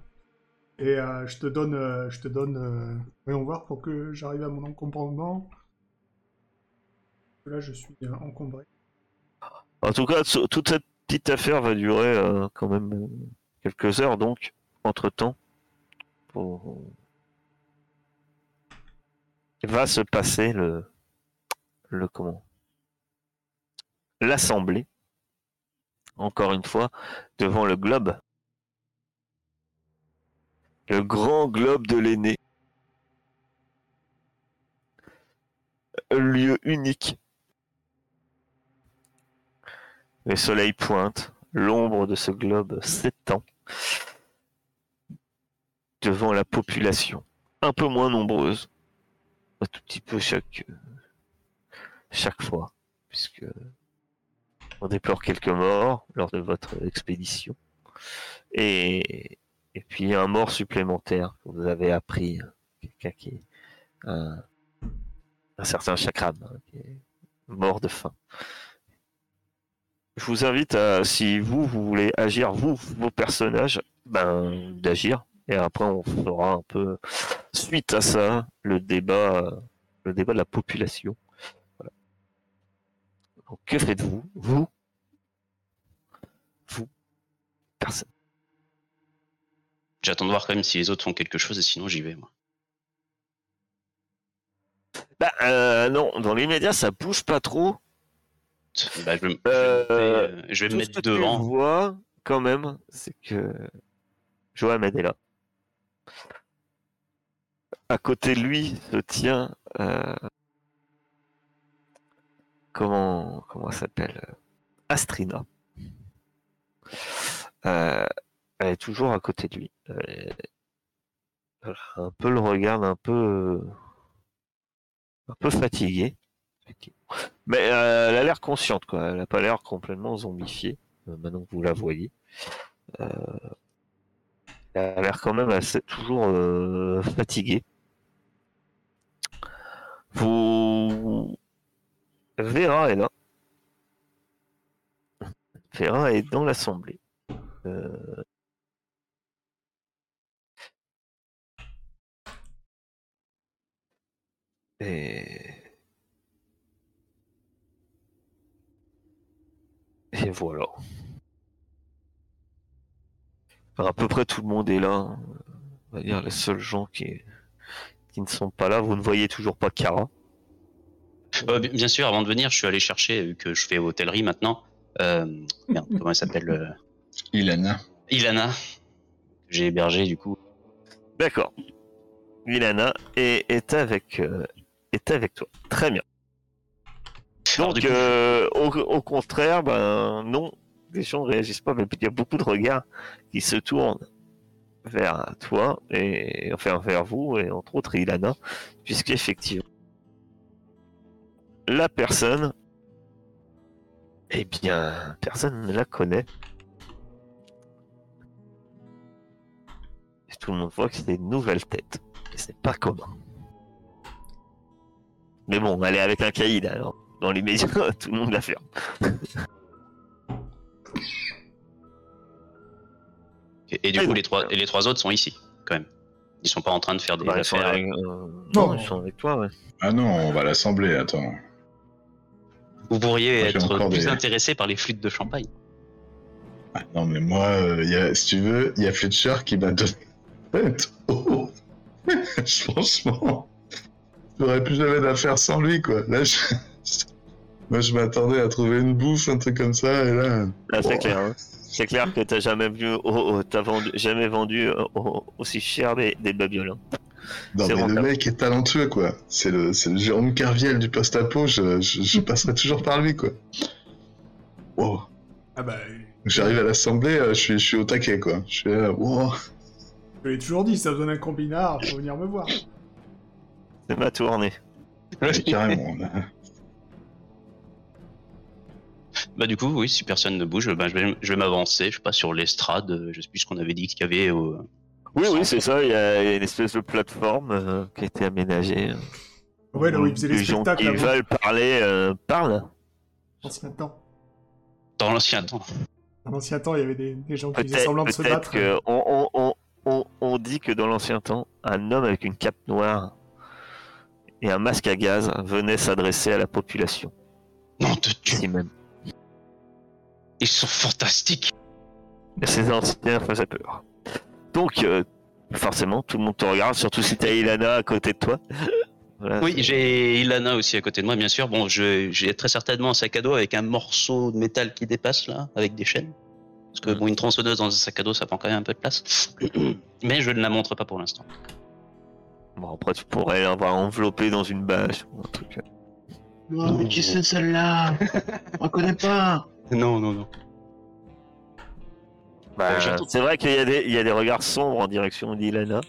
Et euh, je te donne, euh, je te donne. Voyons voir pour que j'arrive à mon encombrement. Là, je suis encombré. En tout cas, toute cette petite affaire va durer quand même quelques heures, donc, entre-temps, pour- va se passer le, le comment? L'assemblée, encore une fois, devant le globe. Le grand globe de l'aîné. Un lieu unique le soleil pointe, l'ombre de ce globe s'étend devant la population, un peu moins nombreuse, un tout petit peu chaque, chaque fois, puisque on déplore quelques morts lors de votre expédition, et, et puis un mort supplémentaire que vous avez appris, quelqu'un qui un, un certain chakram, hein, qui est mort de faim. Je vous invite à, si vous, vous voulez agir, vous, vos personnages, ben, d'agir. Et après, on fera un peu, suite à ça, le débat, euh, le débat de la population. Donc, que faites-vous Vous Vous Personne? J'attends de voir quand même si les autres font quelque chose et sinon j'y vais moi. Bah, euh, non, dans l'immédiat, ça bouge pas trop. Bah, je vais, me- Euh, je vais me- mettre ce que devant. Tu vois, quand même, c'est que Joachim est là. À côté de lui se tient. euh, Comment, comment elle s'appelle Astrina. Euh, elle est toujours à côté de lui. Un peu le regarde un peu. un peu fatigué. effectivement. Mais euh, elle a l'air consciente, quoi. Elle n'a pas l'air complètement zombifiée, euh, maintenant que vous la voyez. Euh, elle a l'air quand même assez, toujours euh, fatiguée. Vous... Vera est là. Vera est dans l'assemblée. Euh, Et... Voilà. Enfin, à peu près tout le monde est là. On va dire les seuls gens qui, qui ne sont pas là. Vous ne voyez toujours pas Kara. Euh, bi- bien sûr, avant de venir, je suis allé chercher, vu que je fais hôtellerie maintenant. Euh, merde, comment elle s'appelle euh, Ilana. Ilana, que j'ai hébergé du coup. D'accord. Milana est, est avec euh, est avec toi. Très bien. Alors, Donc coup, euh, au, au contraire, ben non, les gens ne réagissent pas, mais il y a beaucoup de regards qui se tournent vers toi et enfin vers vous et entre autres Ilana, puisqu'effectivement la personne, eh bien, personne ne la connaît. Et tout le monde voit que c'est une nouvelle tête. Et c'est pas commun. Mais bon, elle est avec un caïd alors. Dans les médias, tout le monde la ferme. Et, et du Ouais, coup, les trois, euh, et les trois autres sont ici, quand même. Ils sont pas en train de faire des Bah, affaires. avec, euh, Non. non, ils sont avec toi, ouais. Ah non, on va l'assembler, attends. Vous pourriez Moi, être plus des- intéressé par les flûtes de champagne. Ah, non, mais moi, euh, y a, si tu veux, il y a Fletcher qui m'a donné. Oh. Franchement, j'aurais plus jamais d'affaires sans lui, quoi. Là, je... moi, je m'attendais à trouver une bouffe, un truc comme ça, et là. Là, c'est Oh. clair. hein. C'est clair que t'as jamais vu, oh, oh, t'as vendu, jamais vendu euh, oh, aussi cher des, des babioles. hein. Non, mais le mec est talentueux, quoi. C'est le, c'est le Jérôme Carviel du post-apo, je, je, je passerai toujours par lui, quoi. Wow. Ah bah, J'arrive à l'assemblée, euh, je suis, je suis au taquet, quoi. Je suis là, wow. je l'ai toujours dit, ça donne un combinard, faut venir me voir. C'est ma tournée. Carrément. là. Bah du coup, oui, si personne ne bouge, bah, je vais, je vais m'avancer, je sais pas, sur l'estrade, euh, je sais plus ce qu'on avait dit qu'il y avait au... Oui, oui, c'est ça. Il y a une espèce de plateforme euh, qui a été aménagée. Ouais, là où ils faisaient les les gens spectacles qui veulent parler euh, parlent. Ancien temps. Dans l'ancien temps. Dans l'ancien temps, il y avait des, des gens qui faisaient semblant de se battre. que on, on, on, on, on dit que dans l'ancien temps, un homme avec une cape et un masque à gaz venait s'adresser à la population. Non, de Dieu, même. ils sont fantastiques Et ces anciens faisaient peur. Donc, euh, forcément, tout le monde te regarde, surtout si t'as Ilana à côté de toi. Voilà, Oui, j'ai Ilana aussi à côté de moi, bien sûr. Bon, je- j'ai très certainement un sac à dos avec un morceau de métal qui dépasse, là, avec des chaînes. Parce que, bon, une tronçonneuse dans un sac à dos, ça prend quand même un peu de place. Mais je ne la montre pas pour l'instant. Bon, après, tu pourrais l'avoir enveloppé dans une bâche ou un truc. Non, mais qui c'est celle-là? On connaît pas Non, non, non. Bah, c'est vrai qu'il y, a des- il y a des regards sombres en direction d'Ilana.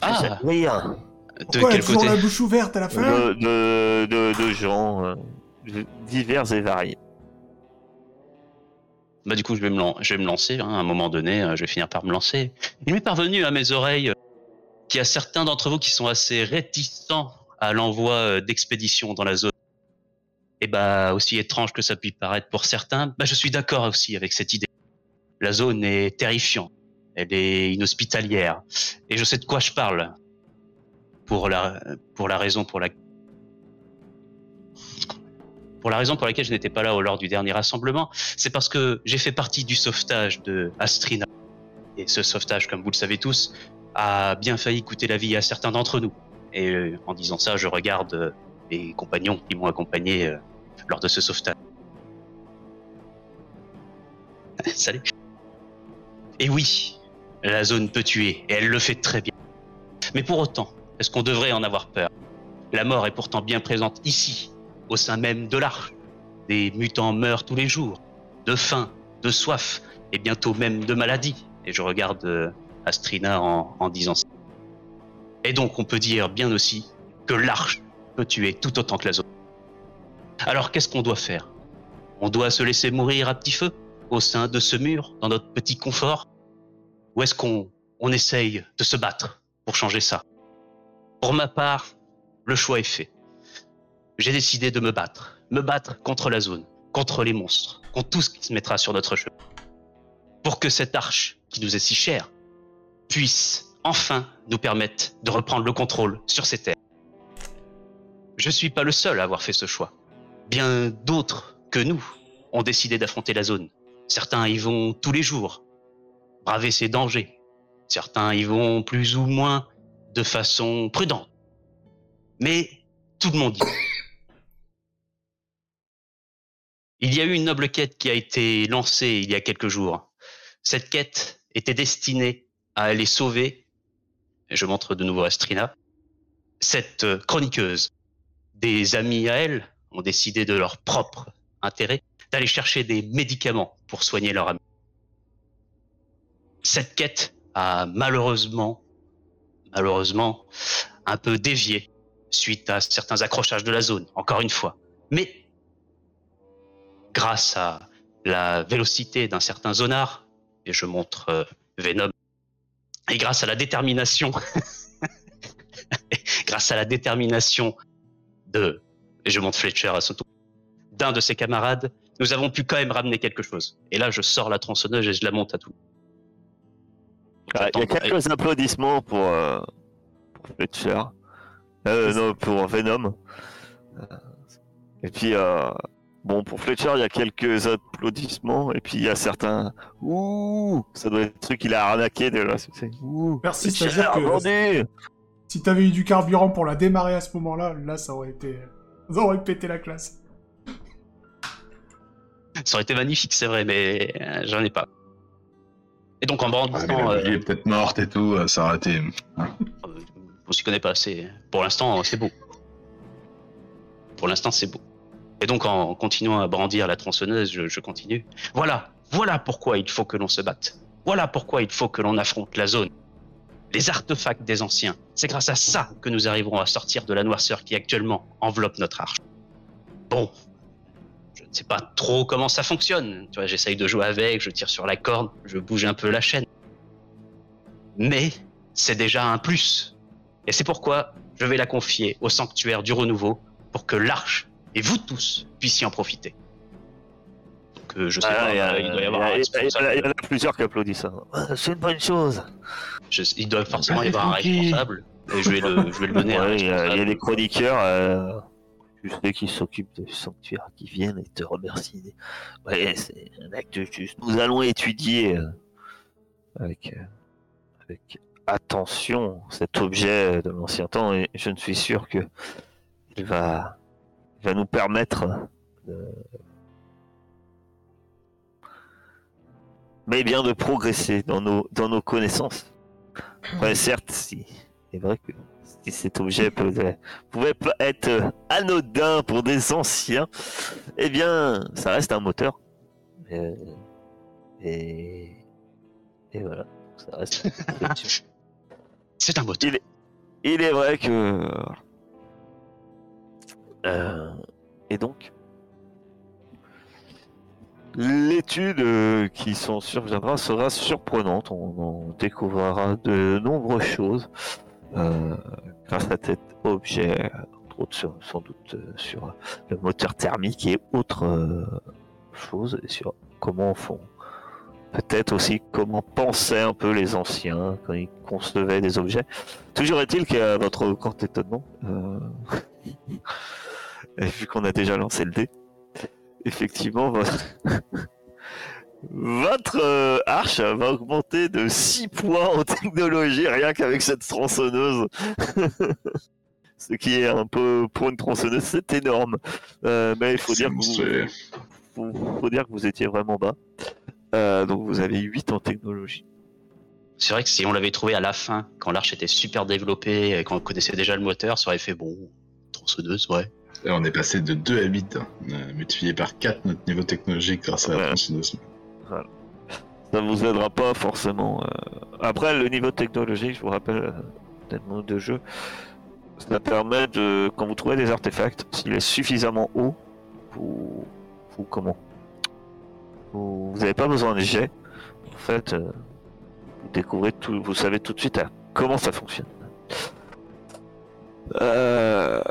Ah. rire De Pourquoi elle quel côté la bouche ouverte à la fin de, de, de, de gens euh, divers et variés. Bah du coup, je vais me, lan- je vais me lancer. hein, à un moment donné, euh, je vais finir par me lancer. Il m'est parvenu à mes oreilles euh, qu'il y a certains d'entre vous qui sont assez réticents à l'envoi d'expéditions dans la zone. Et bah aussi étrange que ça puisse paraître pour certains, bah je suis d'accord aussi avec cette idée. La zone est terrifiante. Elle est inhospitalière. Et je sais de quoi je parle. Pour la, pour la raison pour la, pour la raison pour laquelle je n'étais pas là lors du dernier rassemblement, c'est parce que j'ai fait partie du sauvetage de Astrina. Et ce sauvetage, comme vous le savez tous, a bien failli coûter la vie à certains d'entre nous. Et euh, en disant ça, je regarde euh, les compagnons qui m'ont accompagné euh, lors de ce sauvetage. Salut. Et oui, la zone peut tuer, et elle le fait très bien. Mais pour autant, est-ce qu'on devrait en avoir peur? La mort est pourtant bien présente ici, au sein même de l'arche. Des mutants meurent tous les jours, de faim, de soif, et bientôt même de maladie. Et je regarde euh, Astrina en, en disant ça. Et donc on peut dire bien aussi que l'arche peut tuer tout autant que la zone. Alors qu'est-ce qu'on doit faire? On doit se laisser mourir à petit feu, au sein de ce mur, dans notre petit confort? Ou est-ce qu'on on essaye de se battre pour changer ça? Pour ma part, le choix est fait j'ai décidé de me battre. Me battre contre la zone, contre les monstres, contre tout ce qui se mettra sur notre chemin. Pour que cette arche, qui nous est si chère, puisse enfin nous permettre de reprendre le contrôle sur ces terres. Je suis pas le seul à avoir fait ce choix. Bien d'autres que nous ont décidé d'affronter la zone. Certains y vont tous les jours, braver ses dangers. Certains y vont plus ou moins de façon prudente. Mais tout le monde y va. Il y a eu une noble quête qui a été lancée il y a quelques jours. Cette quête était destinée à aller sauver, je montre de nouveau Astrina, cette chroniqueuse. Des amis à elle ont décidé de leur propre intérêt d'aller chercher des médicaments pour soigner leur ami. cette quête a malheureusement, malheureusement, un peu dévié suite à certains accrochages de la zone, encore une fois. Mais grâce à la vélocité d'un certain zonard, et je montre euh, Venom, et grâce à la détermination, grâce à la détermination de, et je montre Fletcher à son tour, d'un de ses camarades, nous avons pu quand même ramener quelque chose. Et là, je sors la tronçonneuse et je la monte à tout. Ah, Il y a quelques applaudissements pour, euh, pour Fletcher. Euh, non, pour Venom. Euh, Et puis, euh, bon, pour Fletcher, il y a quelques applaudissements. Et puis, il y a certains. Ouh Ça doit être le truc qu'il a arnaqué de là. c'est- Ouh Merci, Fletcher c'est-à-dire que vendu si t'avais eu du carburant pour la démarrer à ce moment-là, là, ça aurait été... Ça aurait pété la classe. Ça aurait été magnifique, c'est vrai, mais euh, j'en ai pas. Et donc en brandissant, la euh, est peut-être morte et tout, euh, ça aurait été. euh, on s'y connaît pas assez. Pour l'instant, c'est beau. Pour l'instant, c'est beau. Et donc en continuant à brandir la tronçonneuse, je, je continue. Voilà, voilà pourquoi il faut que l'on se batte. Voilà pourquoi il faut que l'on affronte la zone. Les artefacts des anciens. C'est grâce à ça que nous arriverons à sortir de la noirceur qui actuellement enveloppe notre arche. Bon, je ne sais pas trop comment ça fonctionne. Tu vois, j'essaye de jouer avec, je tire sur la corde, je bouge un peu la chaîne. Mais c'est déjà un plus. Et c'est pourquoi je vais la confier au sanctuaire du renouveau pour que l'arche et vous tous puissiez en profiter. Donc je sais Ah, pas, il y a- il doit y avoir il y en a plusieurs qui applaudissent. hein. Ah, C'est une bonne chose. Je- il doit forcément y Allez, avoir un responsable. Et je vais le, je vais le mener Ouais, il y, a- il y a responsable. des chroniqueurs, euh, tu sais, qui s'occupent du sanctuaire, qui viennent et te remercient. Ouais, c'est un acte juste. Nous allons étudier euh, avec, euh, avec attention cet objet de l'ancien temps et je ne suis sûr que il va, il va nous permettre de... mais bien de progresser dans nos, dans nos connaissances. Ouais, certes, si, c'est vrai que si cet objet peut, pouvait pas être euh, anodin pour des anciens, eh bien, ça reste un moteur. Euh, et, et voilà, ça reste. C'est un moteur. Il est vrai que. Euh, et donc. L'étude euh, qui s'en surviendra sera surprenante. On, on découvrira de nombreuses choses euh, grâce à cet objet, entre autres sans doute euh, sur le moteur thermique et autres euh, choses, et sur comment font. Peut-être aussi comment pensaient un peu les anciens quand ils concevaient des objets. Toujours est-il qu'à votre grand étonnement, euh, vu qu'on a déjà lancé le dé, effectivement, votre, votre euh, arche va augmenter de 6 points en technologie rien qu'avec cette tronçonneuse. Ce qui est un peu, pour une tronçonneuse, c'est énorme. Euh, mais il faut dire, que vous, monstrueux. faut, faut dire que vous étiez vraiment bas. Euh, donc vous avez 8 en technologie. C'est vrai que si on l'avait trouvé à la fin, quand l'arche était super développée, et qu'on connaissait déjà le moteur, ça aurait fait bon, tronçonneuse, ouais. On est passé de 2 à 8. hein. Multiplié par 4 notre niveau technologique grâce à la Ouais. tronçonneuse. Ça vous aidera pas forcément. euh. Après, le niveau technologique, je vous rappelle, euh, mode de jeu, ça permet de, quand vous trouvez des artefacts, s'il est suffisamment haut, vous, vous comment? Vous n'avez pas besoin de jet. En fait, euh, vous découvrez tout, vous savez tout de suite à comment ça fonctionne. Euh,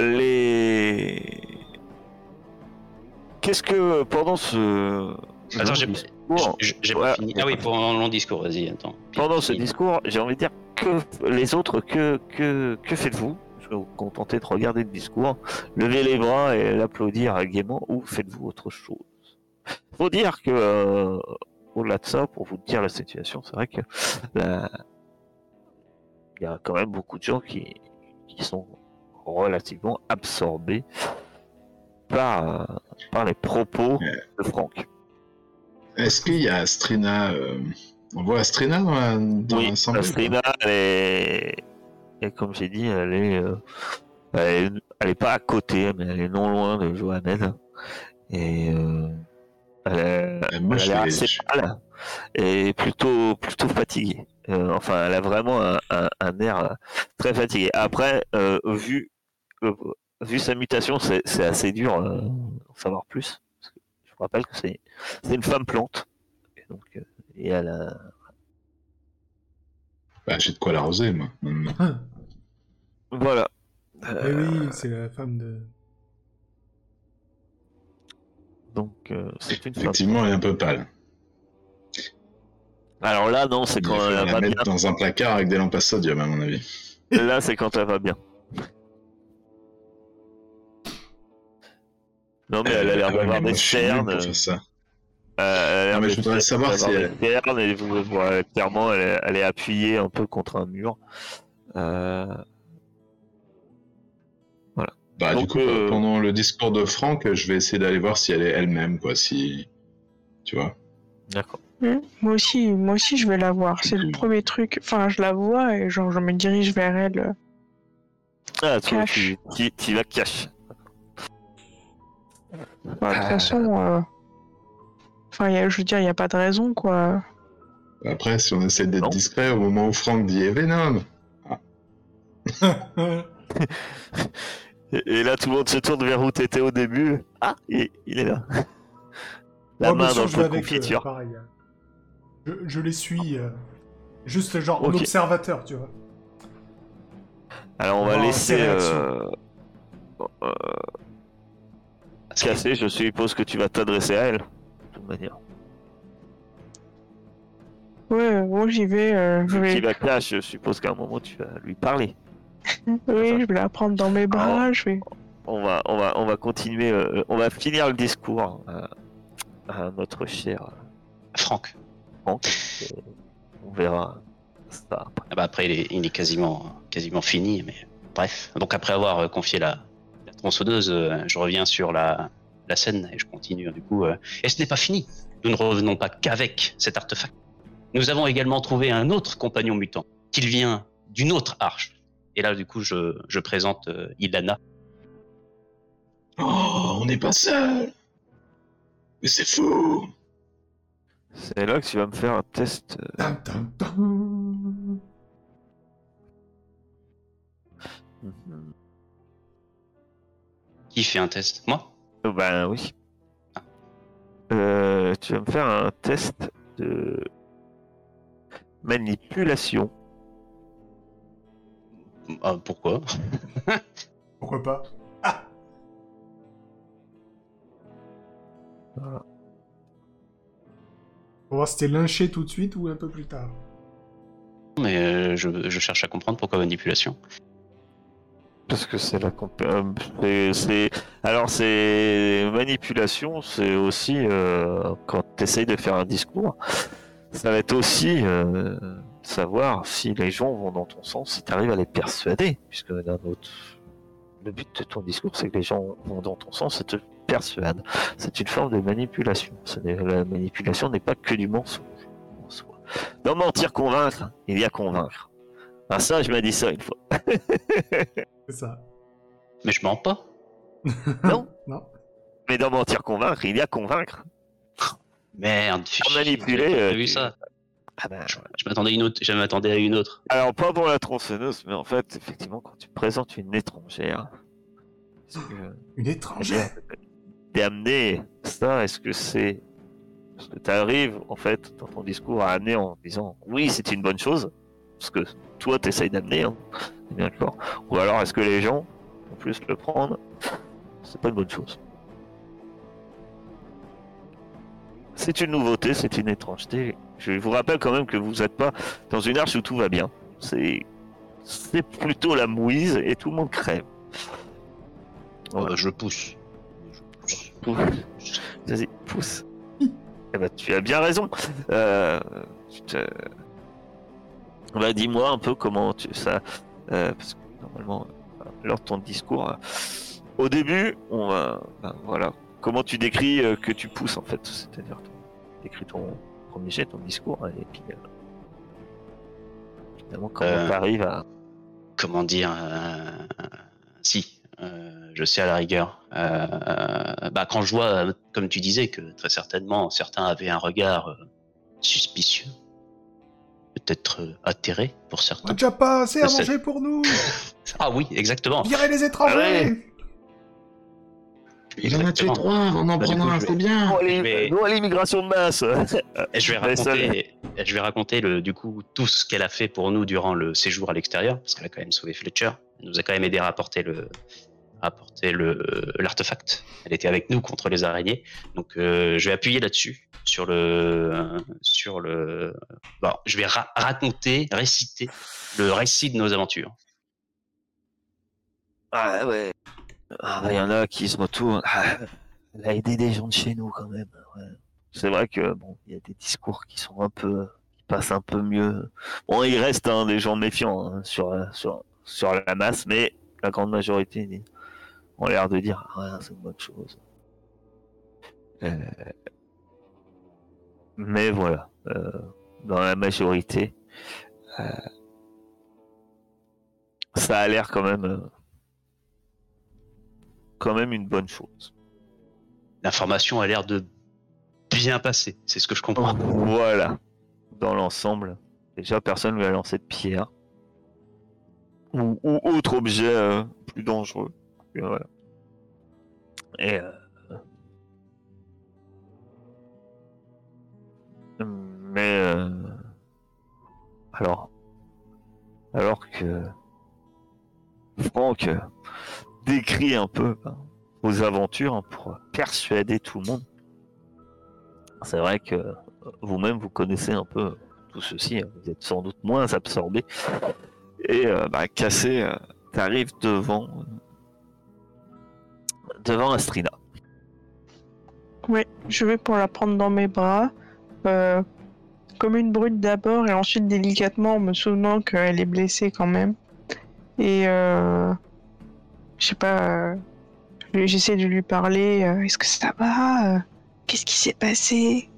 les Qu'est-ce que pendant ce Attends, j'ai- Ouais. fini. Ah oui, long discours, vas-y, attends. pendant ce discours, j'ai envie de dire que les autres, que, que, que faites-vous? Je vais vous contenter de regarder le discours, lever les bras et l'applaudir gaiement, ou faites-vous autre chose? Faut dire que, euh, au-delà de ça, pour vous dire la situation, c'est vrai que la- il y a quand même beaucoup de gens qui, qui sont relativement absorbés par, par les propos de Franck. Est-ce qu'il y a Astrina euh, On voit Astrina dans la dans Oui, l'assemblée, la ou pas Strina, elle est... et comme j'ai dit, elle est, euh, elle est, elle est pas à côté, mais elle est non loin de Johannes. Et euh, Elle, est- Euh, Moi, elle vais- assez pâle et plutôt, plutôt fatiguée. Euh, enfin, elle a vraiment un, un- un air très fatigué. Après, euh, vu, vu sa mutation, c'est assez dur euh, d'en savoir plus. Parce que je vous rappelle que c'est une femme plante. Et, donc, euh, et elle a... Bah, j'ai de quoi l'arroser, moi. maintenant. Voilà. Eh oui, c'est la femme de. Donc, euh, c'est une femme. Effectivement, elle est un peu pâle. Alors là, non, c'est quand elle la va bien. mettre dans un placard avec des lampes à sodium, à mon avis. Là, c'est quand elle va bien. Non, mais elle a l'air Ah d'avoir des cernes. Euh, elle a l'air Non, mais de- je voudrais savoir si des elle- cernes et clairement, elle est, elle est appuyée un peu contre un mur. Euh, Bah, du coup, euh, pendant le discours de Franck, je vais essayer d'aller voir si elle est elle-même, quoi, si... Tu vois D'accord. Hmm, Moi aussi, moi aussi, je vais la voir. C'est le premier truc. Enfin, je la vois et genre, je me dirige vers elle. Ah, toi, Cache. tu, tu, tu vas cache. Enfin, de toute Ah. façon, euh, enfin, y a- je veux dire, il n'y a pas de raison, quoi. Après, si on essaie d'être discret, au moment où Franck dit Venom, Et, et là, tout le monde se tourne vers où t'étais au début. Ah, il, il est là. La main dans je le euh, confiture. pareil. hein. Je, je les suis. euh, juste genre en Ok. observateur, tu vois. Alors, on va laisser. Euh, euh, Cassé, je suppose que tu vas t'adresser à elle. De toute manière. Ouais, moi j'y vais. euh, je vais... je suppose qu'à un moment tu vas lui parler. Oui, je vais la prendre dans mes bras. Je vais. On va, on va, on va continuer. euh, on va finir le discours euh, à notre cher Franck. Franck. et on verra ça après. Ah bah après, il est, il est quasiment, quasiment fini, mais bref. Donc après avoir euh, confié la tronçonneuse, euh, je reviens sur la, la scène et je continue du coup. euh, et ce n'est pas fini. Nous ne revenons pas qu'avec cet artefact. Nous avons également trouvé un autre compagnon mutant, qu'il vient d'une autre arche. Et là, du coup, je, je présente euh, Ilana. Oh, on n'est pas seul Mais c'est fou C'est là que tu vas me faire un test. euh, Tam, tam, tam. mhm. Qui fait un test Moi Ben oui. Euh, tu vas me faire un test de manipulation. Ah, Pourquoi Pourquoi pas Ah Voilà. Pour voir si t'es lynché tout de suite ou un peu plus tard. Mais euh, je, je cherche à comprendre pourquoi manipulation. Parce que c'est la euh, c'est- alors c'est manipulation, c'est aussi euh, quand tu essayes de faire un discours, ça va être aussi euh, savoir si les gens vont dans ton sens, si tu arrives à les persuader, puisque d'un autre le but de ton discours c'est que les gens vont dans ton sens et te persuadent. C'est une forme de manipulation. La manipulation n'est pas que du mensonge. Dans mentir convaincre, il y a convaincre. Un sage m'a dit ça une fois. C'est ça. Mais je mens pas. Non. Non. Mais dans mentir convaincre, il y a convaincre. Merde, manipuler, pas euh, tu- ça. Ah ben, Je, je m'attendais à une autre. Je m'attendais à une autre. Alors, pas pour la tronçonneuse, mais en fait, effectivement, quand tu présentes une étrangère, que Une étrangère? t'es amené ça Est-ce que c'est. Est-ce que tu arrives, en fait, dans ton discours, à amener en disant oui, c'est une bonne chose? Parce que toi, tu essayes d'amener, hein, d'accord Ou alors, est-ce que les gens, en plus, le prendre? C'est pas une bonne chose. C'est une nouveauté, c'est une étrangeté. Je vous rappelle quand même que vous n'êtes pas dans une arche où tout va bien. C'est c'est plutôt la mouise et tout le monde crève. Voilà. Euh, je pousse. Je pousse. Pousse. Vas-y, pousse. Eh ben, tu as bien raison. Euh, tu te- bah, dis-moi un peu comment tu ça. euh, parce que normalement, euh, lors de ton discours, euh, au début, on va. ben, voilà. Comment tu décris que tu pousses en fait C'est-à-dire, tu décris ton premier jet, ton discours, hein, et puis. évidemment, comment tu arrives à. Comment dire Si, euh, je sais à la rigueur. euh, bah, quand je vois, comme tu disais, que très certainement certains avaient un regard suspicieux, peut-être euh, atterré pour On certains. déjà pas assez à manger pour nous Ah oui, exactement. Virez les étrangers ouais. Il en a tué trois, on en Bah, prend coup, un, c'est bien. Mais- oh, l'immigration de masse Et je vais raconter, je vais raconter le, du coup tout ce qu'elle a fait pour nous durant le séjour à l'extérieur, parce qu'elle a quand même sauvé Fletcher. Elle nous a quand même aidé à rapporter le, à apporter le l'artefact. Elle était avec nous contre les araignées, donc euh, je vais appuyer là-dessus sur le sur le. Bon, je vais ra- raconter, réciter le récit de nos aventures. Ah ouais. Ah, Il y en a qui se retournent. Ah, elle a aidé des gens de chez nous quand même. C'est vrai que bon, il y a des discours qui sont un peu, qui passent un peu mieux. Bon, il reste hein, des gens méfiants hein, sur, euh, sur sur la masse, mais la grande majorité ont l'air de dire ah, c'est une bonne chose. Euh, Mais voilà, euh, dans la majorité, euh, ça a l'air quand même quand même une bonne chose. L'information a l'air de bien passer, c'est ce que je comprends. Voilà. Dans l'ensemble, déjà personne lui a lancé de pierre ou, ou autre objet plus dangereux. Euh, mais euh, alors alors que Franck décrit un peu vos aventures hein, pour persuader tout le monde. C'est vrai que vous-même vous connaissez un peu tout ceci, hein. vous êtes sans doute moins absorbé. Et euh, bah, Cassé, t'arrives devant devant Astrina. Ouais, je vais pour la prendre dans mes bras. euh, comme une brute d'abord et ensuite délicatement en me souvenant qu'elle est blessée quand même. Et euh, je sais pas, euh, j'essaie de lui parler. euh, Est-ce que ça va Qu'est-ce qui s'est passé?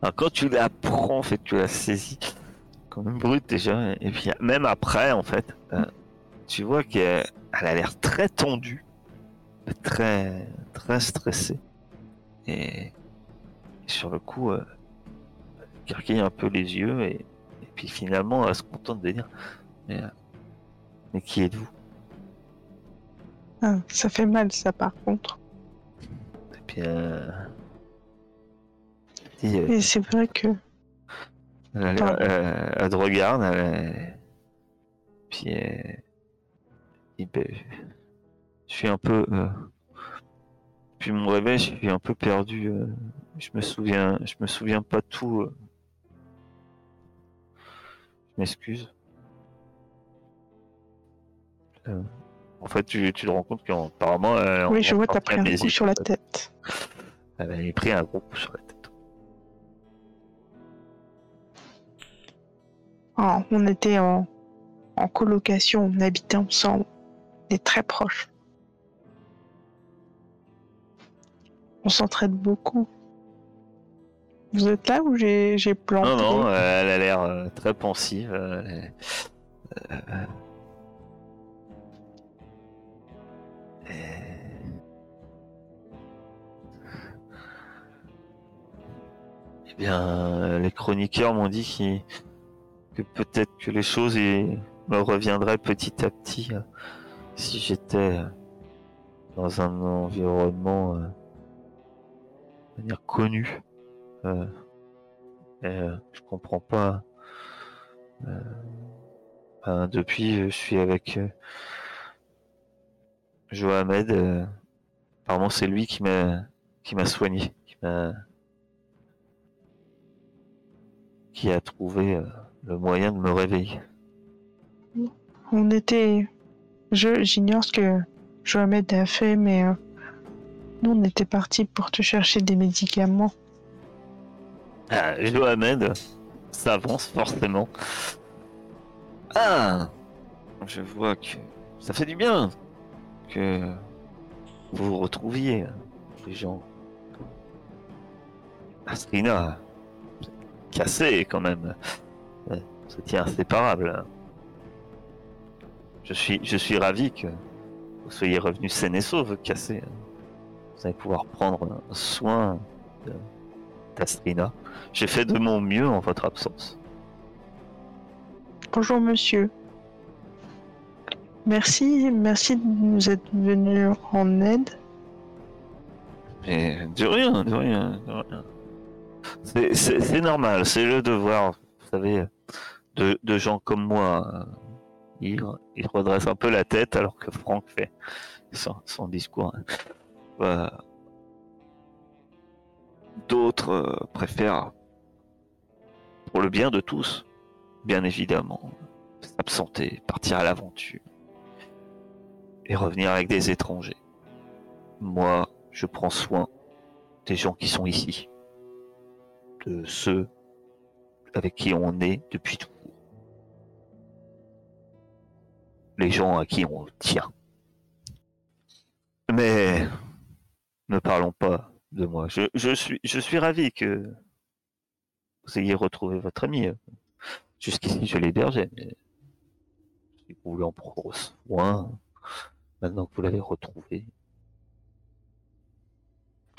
Alors, quand tu la prends, en fait, tu la saisis comme une brute déjà, et puis même après, en fait, tu vois qu'elle elle a l'air très tendue, très très stressée, et sur le coup, euh, carquille un peu les yeux, et, et puis finalement, elle se contente de dire, mais, euh, mais qui êtes-vous? Ah, Ça fait mal ça par contre. Et puis, euh, euh, Et c'est vrai que Elle, euh, elle te regarde, elle puis euh, il je suis un peu, euh, puis mon réveil, je suis un peu perdu. euh, je me souviens, je me souviens pas tout. euh. Je m'excuse. Euh, en fait, tu, tu te rends compte qu'apparemment, oui, je vois t'as pris un coup sur la tête. Elle avait pris un gros coup sur la tête. Ah, on était en, en colocation, on habitait ensemble. On est très proches. On s'entraide beaucoup. Vous êtes là ou j'ai planté Non, non, euh, elle a l'air euh, très pensive. euh, euh, et- Eh bien, euh, les chroniqueurs m'ont dit que peut-être que les choses y- me reviendraient petit à petit euh, si j'étais euh, dans un environnement euh, de manière. Euh, euh, je comprends pas. Euh, ben, depuis, je suis avec Johamed. apparemment, c'est lui qui m'a qui m'a soigné, qui m'a qui a trouvé le moyen de me réveiller. On était. Je j'ignore ce que Johamed a fait, mais nous on était partis pour te chercher des médicaments. Ah, Johamed s'avance forcément. Ah Je vois que ça fait du bien que vous vous retrouviez, les gens. Astrina, cassé quand même. Ça tient inséparable. Je suis, je suis ravi que vous soyez revenu sain et sauve, cassé. Vous allez pouvoir prendre soin de- d'Astrina. J'ai fait de mon mieux en votre absence. Bonjour monsieur. Merci, merci de nous être venu en aide. Mais de rien, de rien, de rien. C'est- normal, c'est le devoir, vous savez, de, de gens comme moi. Ils, ils redressent un peu la tête alors que Franck fait son, son discours. Euh, D'autres euh, préfèrent, pour le bien de tous, bien évidemment, s'absenter, partir à l'aventure et revenir avec des étrangers. Moi, je prends soin des gens qui sont ici, de ceux avec qui on est depuis toujours, les gens à qui on tient. Mais ne parlons pas de moi. Je, suis ravi que vous ayez retrouvé votre ami. Jusqu'ici, je l'hébergeais, mais si vous voulez en prendre soin, maintenant que vous l'avez retrouvé,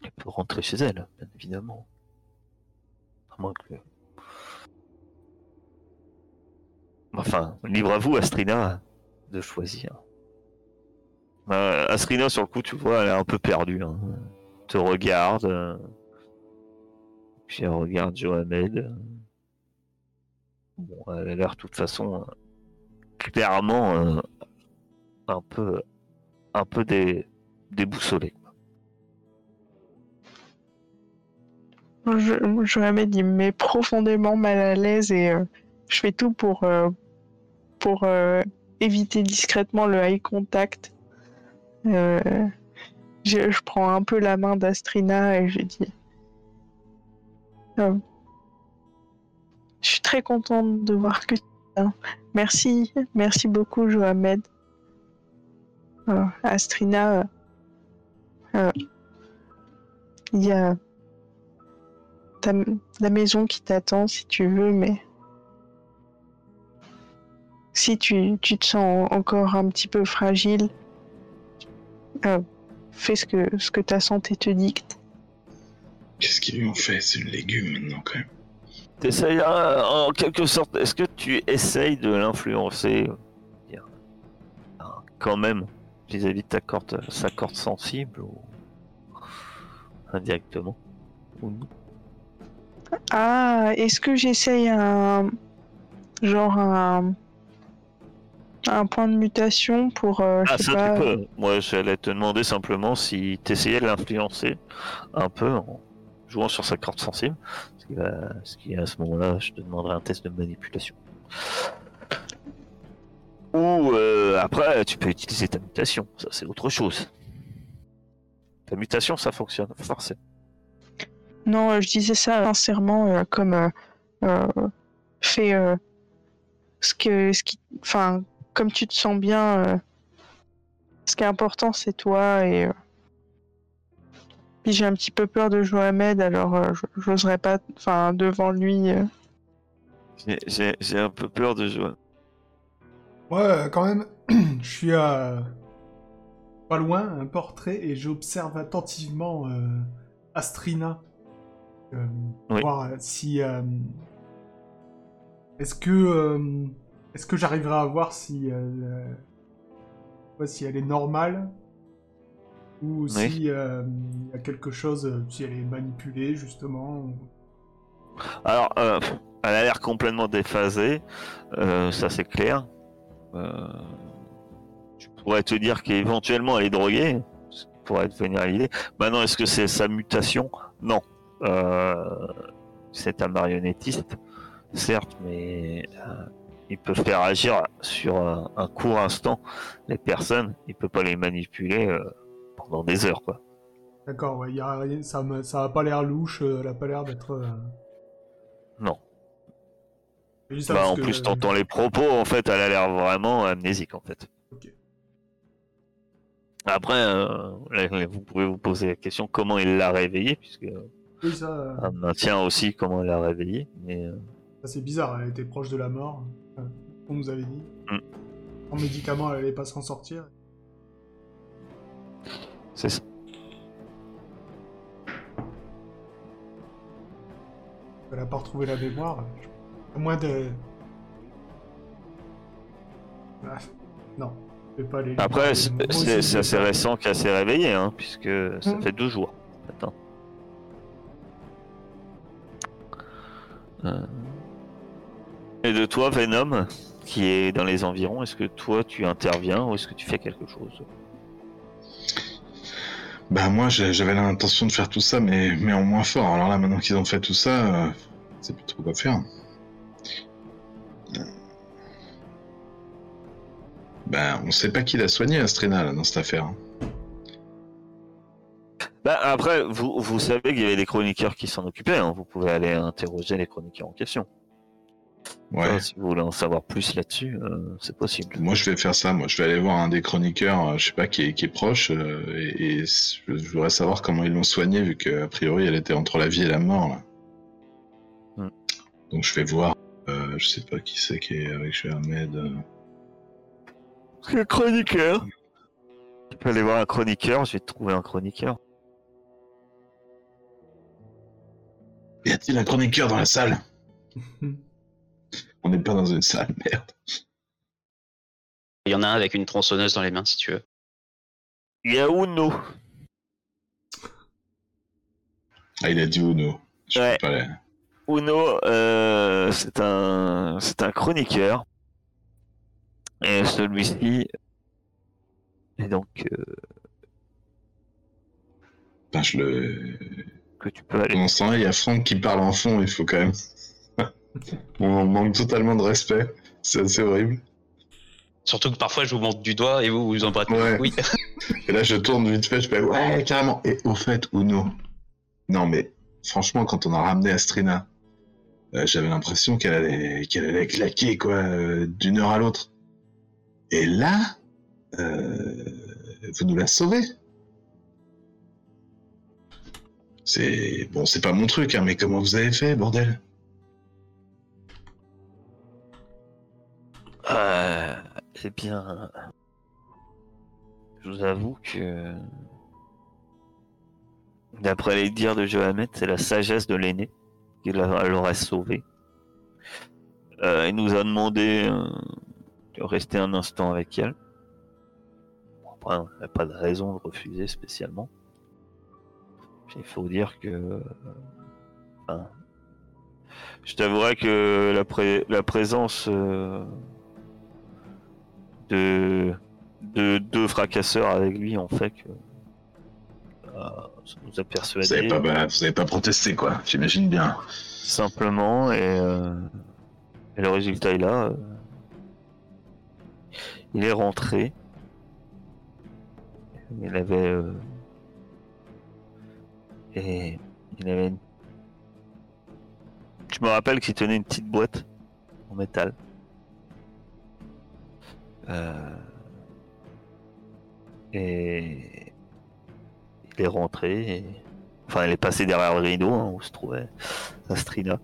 elle peut rentrer chez elle, bien évidemment. À moins que. Enfin, libre à vous, Astrina, de choisir. Euh, Astrina, sur le coup, tu vois, elle est un peu perdue. Hein. Te regarde. euh, Puis elle regarde Johamed. Bon, elle a l'air, de toute façon, euh, clairement, euh, un peu, un peu dé- déboussolée. Johamed, il me met profondément mal à l'aise et je fais tout pour, pour éviter discrètement le eye contact. Euh, je, prends un peu la main d'Astrina et je dis euh, Je suis très contente de voir que tu. Merci, merci beaucoup, Johamed. Euh, Astrina, il y a la maison qui t'attend si tu veux, mais si tu, tu te sens encore un petit peu fragile, euh, fais ce que, ce que ta santé te dicte. Qu'est-ce qu'ils lui ont fait C'est le légume maintenant, quand même? T'essayes, euh, en quelque sorte, est-ce que tu essayes de l'influencer? Euh, euh, quand même vis-à-vis de ta corde, sa corde sensible ou indirectement? Ou non? Ah, est-ce que j'essaye un. genre un. Un point de mutation pour. euh, je Ah, sais ça pas. tu peux. Moi, j'allais te demander simplement si t'essayais de l'influencer un peu en jouant sur sa corde sensible. Ce qui, va- ce qui, à ce moment-là, je te demanderai un test de manipulation. Ou euh, après, tu peux utiliser ta mutation. Ça, c'est autre chose. Ta mutation, ça fonctionne forcément. Non, euh, je disais ça sincèrement, euh, comme. euh, euh, euh, ce que. Ce qui, enfin, comme tu te sens bien. euh, ce qui est important, c'est toi et. euh, puis j'ai un petit peu peur de Johamed, alors euh, j- j'oserais pas. Enfin, devant lui. euh. J'ai- un peu peur de jouer. Ouais, quand même, je suis à pas loin, un portrait, et j'observe attentivement euh, Astrina. Euh, Oui. Voir si. euh, Est-ce que. Euh, Est-ce que j'arriverai à voir si. euh, ouais, si elle est normale ou si euh, il y a quelque chose, euh, si elle est manipulée justement. ou- Alors, euh, elle a l'air complètement déphasée, euh, ça c'est clair. Euh, je pourrais te dire qu'éventuellement elle est droguée, ça pourrait devenir l'idée. Maintenant, est-ce que c'est sa mutation? Non. Euh, c'est un marionnettiste, certes, mais euh, il peut faire agir sur un, un court instant les personnes, il peut pas les manipuler euh, pendant des heures, quoi. D'accord, ouais, y a ça, me, ça a pas l'air louche, euh, elle a pas l'air d'être. euh, Non. Bah, en que- plus, t'entends les propos, en fait, elle a l'air vraiment amnésique, en fait. Après, euh, là, vous pouvez vous poser la question comment il l'a réveillée, puisque Oui, ça, euh, maintient aussi comment il l'a réveillée. Mais euh, c'est bizarre, elle était proche de la mort, euh, on nous avait dit. Mm. En médicaments, elle allait pas s'en sortir. C'est ça. Elle n'a pas retrouvé la mémoire. À moins de. Ah, non, je vais pas lui Après, c'est assez récent qu'elle s'est réveillée, hein, puisque ça Hmm. fait deux jours. Attends. Euh. Et de toi, Venom, qui est dans les environs, est-ce que toi tu interviens ou est-ce que tu fais quelque chose? Bah moi j'avais l'intention de faire tout ça mais, mais en moins fort. Alors là maintenant qu'ils ont fait tout ça, euh, c'est plus trop quoi faire. Bah on sait pas qui l'a soigné Astrina là, dans cette affaire. hein. Bah, après, vous, vous savez qu'il y avait des chroniqueurs qui s'en occupaient. hein. Vous pouvez aller interroger les chroniqueurs en question. Ouais. Enfin, si vous voulez en savoir plus là-dessus, euh, c'est possible. Moi je vais faire ça, moi je vais aller voir un des chroniqueurs, euh, je sais pas, qui est, qui est proche, euh, et, et je, voudrais savoir comment ils l'ont soignée vu qu'a priori elle était entre la vie et la mort là. Hmm. Donc je vais voir, euh, je sais pas qui c'est qui est avec Ahmed. euh. Le chroniqueur Tu peux aller voir un chroniqueur, je vais te trouver un chroniqueur. Y a-t-il un chroniqueur dans la salle? On n'est pas dans une salle, merde. Il y en a un avec une tronçonneuse dans les mains, si tu veux. Il y a Uno. Ah, il a dit Uno. Je Ouais. pas. Uno, euh, c'est un, c'est un chroniqueur. Et celui-ci est donc euh, Enfin, je le. que tu peux aller. Pendant ce temps-là, il y a Franck qui parle en fond, il faut quand même. On manque totalement de respect. C'est assez horrible. Surtout que parfois je vous montre du doigt et vous vous. Ouais. Oui. Et là, je tourne vite fait, je fais ouais, carrément. Et au fait, Uno. Non, mais franchement, quand on a ramené Astrina, euh, j'avais l'impression qu'elle allait, qu'elle allait claquer, quoi, euh, d'une heure à l'autre. Et là, euh, vous nous la sauvez. C'est bon, c'est pas mon truc, hein, mais comment vous avez fait, bordel? Eh bien, je vous avoue que, d'après les dires de Johamed, c'est la sagesse de l'aîné qui l'a- l'aurait sauvé. Euh, il nous a demandé euh, de rester un instant avec elle. Après, on n'a pas de raison de refuser spécialement. Il faut dire que, euh, enfin, je t'avouerai que la, pré- la présence de, de deux fracasseurs avec lui ont fait que euh, ça nous a Vous persuadé pas, bah, vous avez pas protesté, quoi. J'imagine bien. simplement et, euh, et le résultat est là. euh. il est rentré. Il avait euh, et il avait une- je me rappelle qu'il tenait une petite boîte en métal. Euh, Et il est rentré. Enfin, il est passé derrière le rideau hein, où se trouvait Astrina.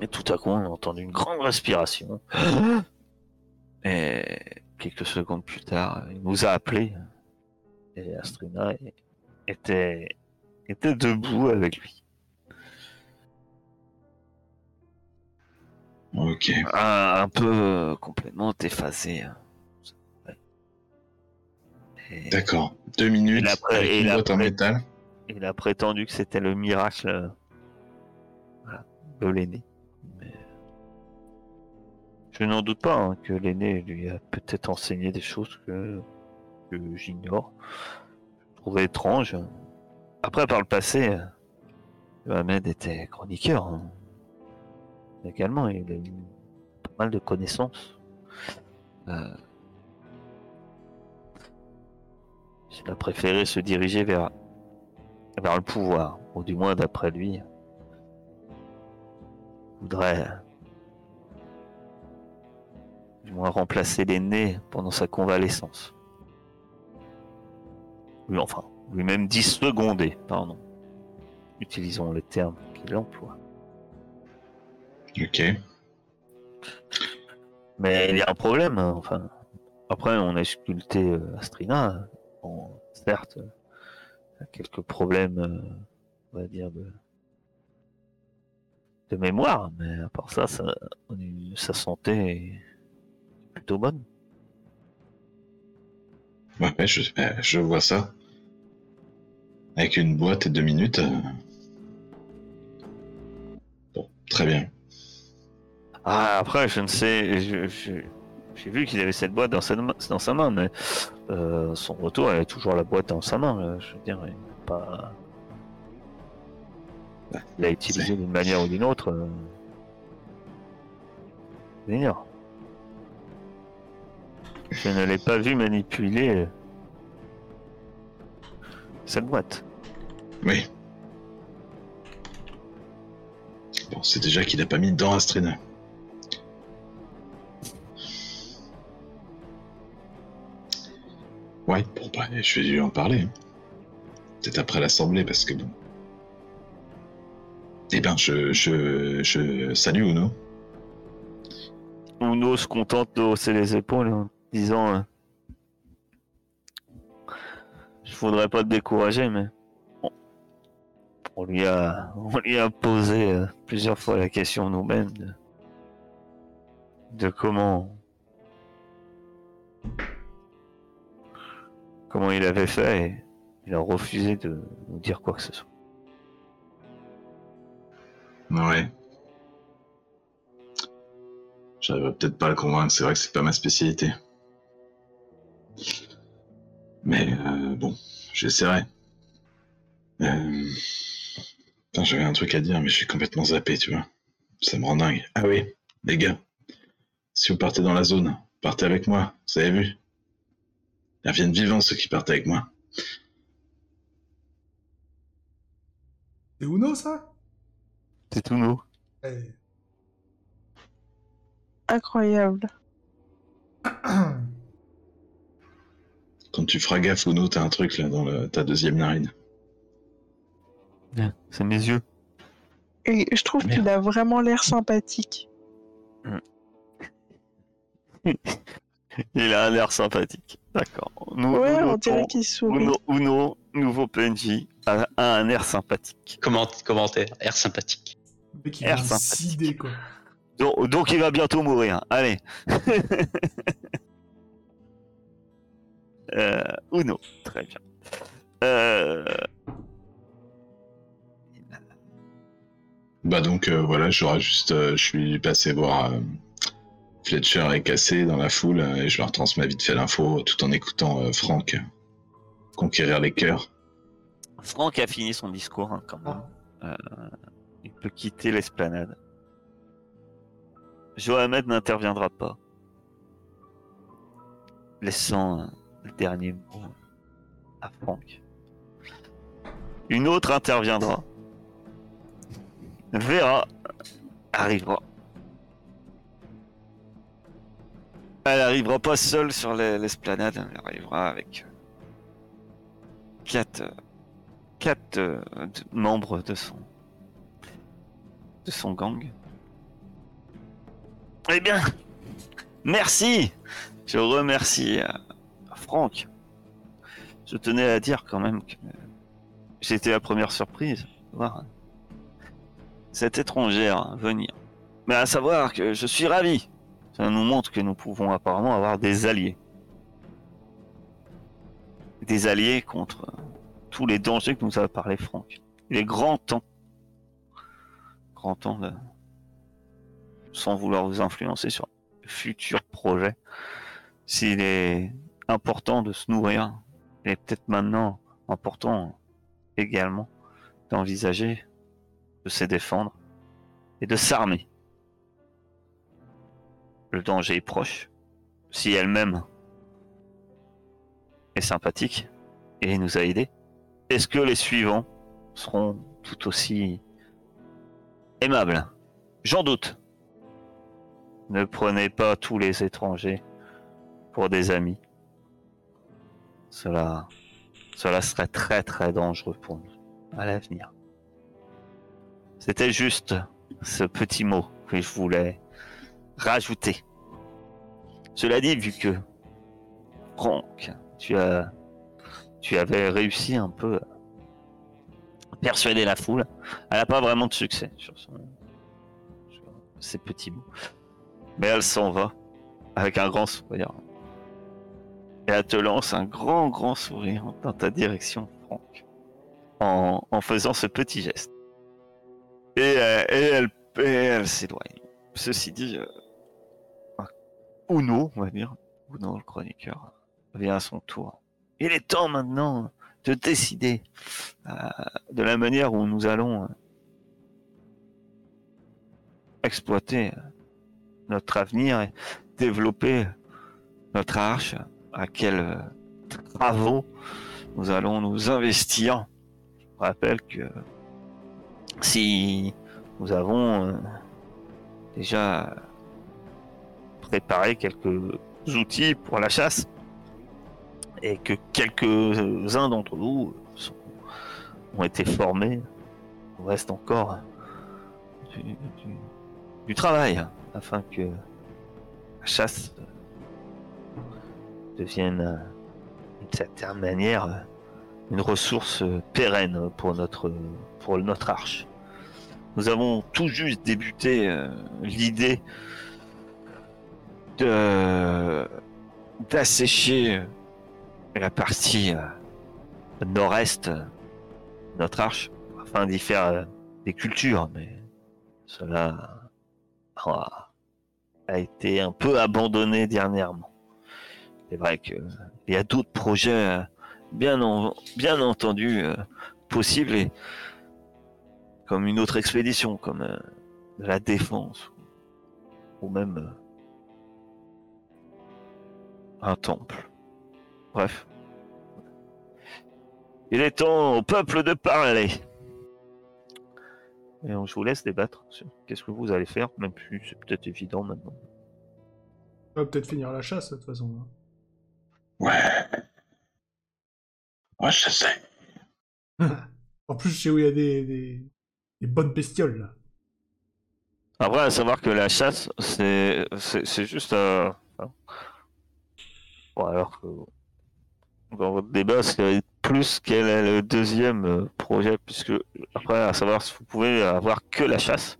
Et tout à coup, on a entendu une grande respiration. Et quelques secondes plus tard, il nous a appelés. Et Astrina était debout avec lui. Ok. Un, un peu euh, complètement déphasé. hein. D'accord. Deux minutes Et en métal. Il a prétendu que c'était le miracle euh, voilà, de l'aîné. Mais je n'en doute pas hein, que l'aîné lui a peut-être enseigné des choses que, que j'ignore. Je trouvais étrange. Après, par le passé, euh, Mohamed était chroniqueur. hein. Également, il a eu pas mal de connaissances. Euh, il a préféré se diriger vers vers le pouvoir, ou du moins d'après lui, voudrait du moins remplacer l'aîné pendant sa convalescence. Lui, enfin, lui-même dit seconder, pardon. Utilisons le terme qu'il emploie. Ok. Mais il y a un problème, hein, enfin. Après, on a sculpté euh, Astrina. Bon, certes, a quelques problèmes, euh, on va dire, de, de mémoire, mais à part ça, ça- on est- sa santé est plutôt bonne. Ouais, je, euh, je vois ça. Avec une boîte et deux minutes. euh. Bon, très bien. Ah, après, je ne sais. J'ai vu qu'il avait cette boîte dans sa, main- dans sa main, mais euh, son retour, il avait toujours la boîte dans sa main. là. Je veux dire, il n'a pas. Il l'a utilisé d'une manière ou d'une autre. euh. Je ne l'ai pas vu manipuler euh, cette boîte. Oui. Bon, c'est déjà qu'il a pas mis dedans Astrina. Ouais, bon, je vais lui en parler. hein. Peut-être après l'assemblée, parce que bon. Eh ben, je, je, je salue Uno. Uno se contente de hausser les épaules en disant euh, Je voudrais pas te décourager, mais on, lui, a, on lui a posé euh, plusieurs fois la question nous-mêmes de comment. Comment il avait fait et il a refusé de nous dire quoi que ce soit. Ouais. J'arriverai peut-être pas à le convaincre, c'est vrai que c'est pas ma spécialité. Mais euh, bon, j'essaierai. Euh... J'avais un truc à dire, mais je suis complètement zappé, tu vois. Ça me rend dingue. Ah oui, les gars, si vous partez dans la zone, partez avec moi, vous avez vu? Ils reviennent vivants ceux qui partent avec moi. C'est Uno, ça? C'est. Eh. Incroyable. Quand tu feras gaffe, Uno, t'as un truc là dans le- ta deuxième narine. C'est mes yeux. Et je trouve qu'il a vraiment l'air sympathique. Il a un air sympathique. D'accord. Nous, Ouais, on dirait qu'il sourit. Uno, Uno, nouveau PNJ, a, a un air sympathique. Comment, commentaire, air sympathique. Le mec, il Air est sympathique. décidé, quoi. Donc, donc il va bientôt mourir. Allez. euh, Uno, très bien. Euh, Bah donc euh, voilà, j'aurais juste, euh, je suis passé voir euh, Fletcher est cassé dans la foule euh, et je leur transmets vite fait l'info tout en écoutant euh, Franck conquérir les cœurs. Franck a fini son discours hein, quand même. Euh, il peut quitter l'esplanade. Johamed n'interviendra pas, laissant euh, le dernier mot à Franck. Une autre interviendra. Vera arrivera. Elle arrivera pas seule sur l'es- l'esplanade, elle arrivera avec euh, quatre, euh, euh, membres de son gang. Eh bien, merci. Je remercie Franck. Je tenais à dire quand même que j'étais la première surprise de voir cette étrangère venir. Mais à savoir que je suis ravi. Ça nous montre que nous pouvons apparemment avoir des alliés. Des alliés contre tous les dangers que nous a parlé Franck. Il est grand temps, grand temps de, sans vouloir vous influencer sur de futurs projets, s'il est important de se nourrir, il est peut-être maintenant important également d'envisager de se défendre et de s'armer. Le danger est proche, si elle-même est sympathique et nous a aidés. Est-ce que les suivants seront tout aussi aimables? J'en doute. Ne prenez pas tous les étrangers pour des amis. Cela, cela serait très très dangereux pour nous à l'avenir. C'était juste ce petit mot que je voulais rajouter. Cela dit, vu que Franck, tu as tu avais réussi un peu à persuader la foule. Elle n'a pas vraiment de succès sur, son, ses petits mots. Mais elle s'en va avec un grand sourire. Et elle te lance un grand, grand sourire dans ta direction, Franck, en, en faisant ce petit geste. Et, euh, et elle, elle s'éloigne. Ceci dit, euh, Uno, on va dire, Uno, le chroniqueur, vient à son tour. Il est temps maintenant de décider euh, de la manière où nous allons euh, exploiter euh, notre avenir et développer notre arche, à quels travaux nous allons nous investir. Je rappelle que si nous avons déjà préparé quelques outils pour la chasse et que quelques-uns d'entre nous ont été formés, il reste encore du, du- travail afin que la chasse devienne d'une certaine manière une ressource pérenne pour notre, pour notre arche. Nous avons tout juste débuté euh, l'idée d'assécher la partie euh, nord-est de notre arche afin d'y faire euh, des cultures, mais cela a, été un peu abandonné dernièrement. C'est vrai que il y a d'autres projets euh, bien, en- bien entendu possibles et comme une autre expédition, comme la défense ou même un temple. Bref. Il est temps au peuple de parler. Et on- je vous laisse débattre sur qu'est-ce que vous allez faire, même si c'est peut-être évident maintenant. On va peut-être finir la chasse, de toute façon. hein. Ouais. Ouais, je sais. En plus, je sais où il y a des, des, des bonnes bestioles, là. Après, à savoir que la chasse, c'est c'est c'est juste un. Bon, alors que dans votre débat, c'est plus quel est le deuxième euh, projet, puisque après, à savoir si vous pouvez avoir que la chasse.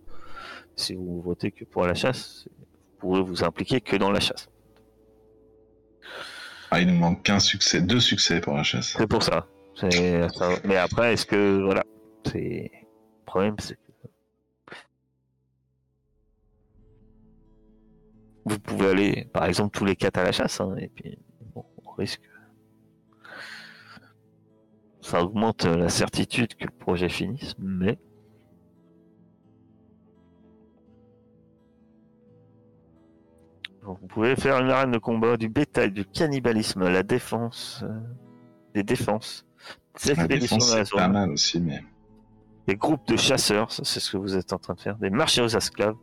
Si vous votez que pour la chasse, vous pourrez vous impliquer que dans la chasse. Ah, il nous manque qu'un succès, deux succès pour la chasse. C'est pour ça. Mais après, est-ce que voilà, c'est le problème, c'est vous pouvez aller, par exemple, tous les quatre à la chasse, hein, et puis bon, on risque. Ça augmente la certitude que le projet finisse, mais vous pouvez faire une arène de combat, du bétail, du cannibalisme, la défense, euh, des défenses, des La expéditions défense, c'est pas zone, mal aussi, mais. des groupes de chasseurs, ça, c'est ce que vous êtes en train de faire, des marchés aux esclaves,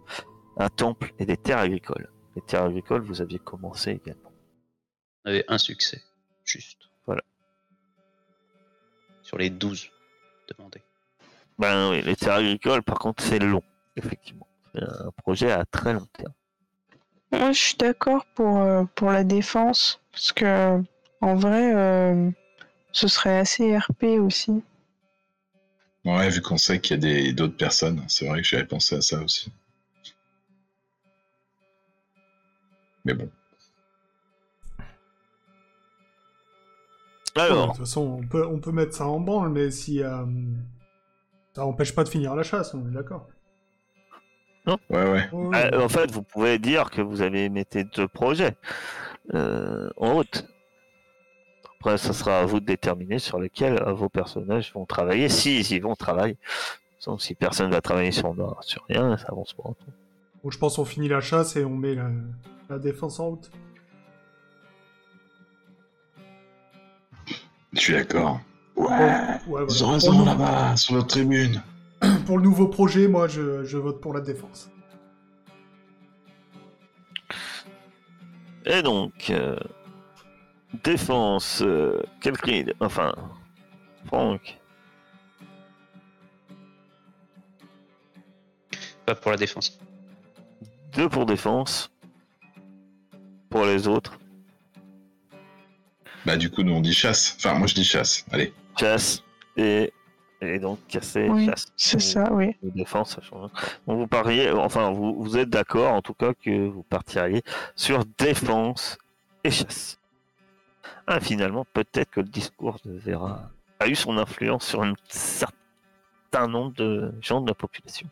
un temple et des terres agricoles. Les terres agricoles, vous aviez commencé également. On avait un succès, juste. Voilà. Sur les 12 demandés. Ben oui, les terres agricoles, par contre, c'est long, effectivement. C'est un projet à très long terme. Moi, je suis d'accord pour, euh, pour la défense, parce que en vrai, euh, ce serait assez RP aussi. Ouais, vu qu'on sait qu'il y a des- d'autres personnes, c'est vrai que j'avais pensé à ça aussi. Mais bon. Ouais, de Alors, toute façon, on peut, on peut mettre ça en branle, mais si. euh, ça empêche pas de finir la chasse, on est d'accord. Ouais, ouais. Ouais, ouais. euh, en fait, vous pouvez dire que vous avez émetté deux projets euh, en route. Après, ça sera à vous de déterminer sur lesquels euh, vos personnages vont travailler, s'ils y vont travailler. Donc, si personne va travailler sur, sur rien, ça avance pas. Bon, je pense qu'on finit la chasse et on met la, la défense en route. Je suis d'accord. Ouais. ouais, voilà. Ils ont Pour raison le- là-bas, sur notre tribune. Pour le nouveau projet, moi, je, je vote pour la défense. Et donc, euh, défense, euh, Kelkrid, enfin, Franck, Pas pour la défense. deux pour défense. Pour les autres. Bah du coup, nous on dit chasse. Enfin, moi je dis chasse. Allez. Chasse et, et donc casser, Oui, chasse. C'est ça, oui. ou défense. Donc vous pariez, enfin vous, vous êtes d'accord en tout cas que vous partiriez sur défense et chasse. Ah, finalement, peut-être que le discours de Vera a eu son influence sur un certain nombre de gens de la population.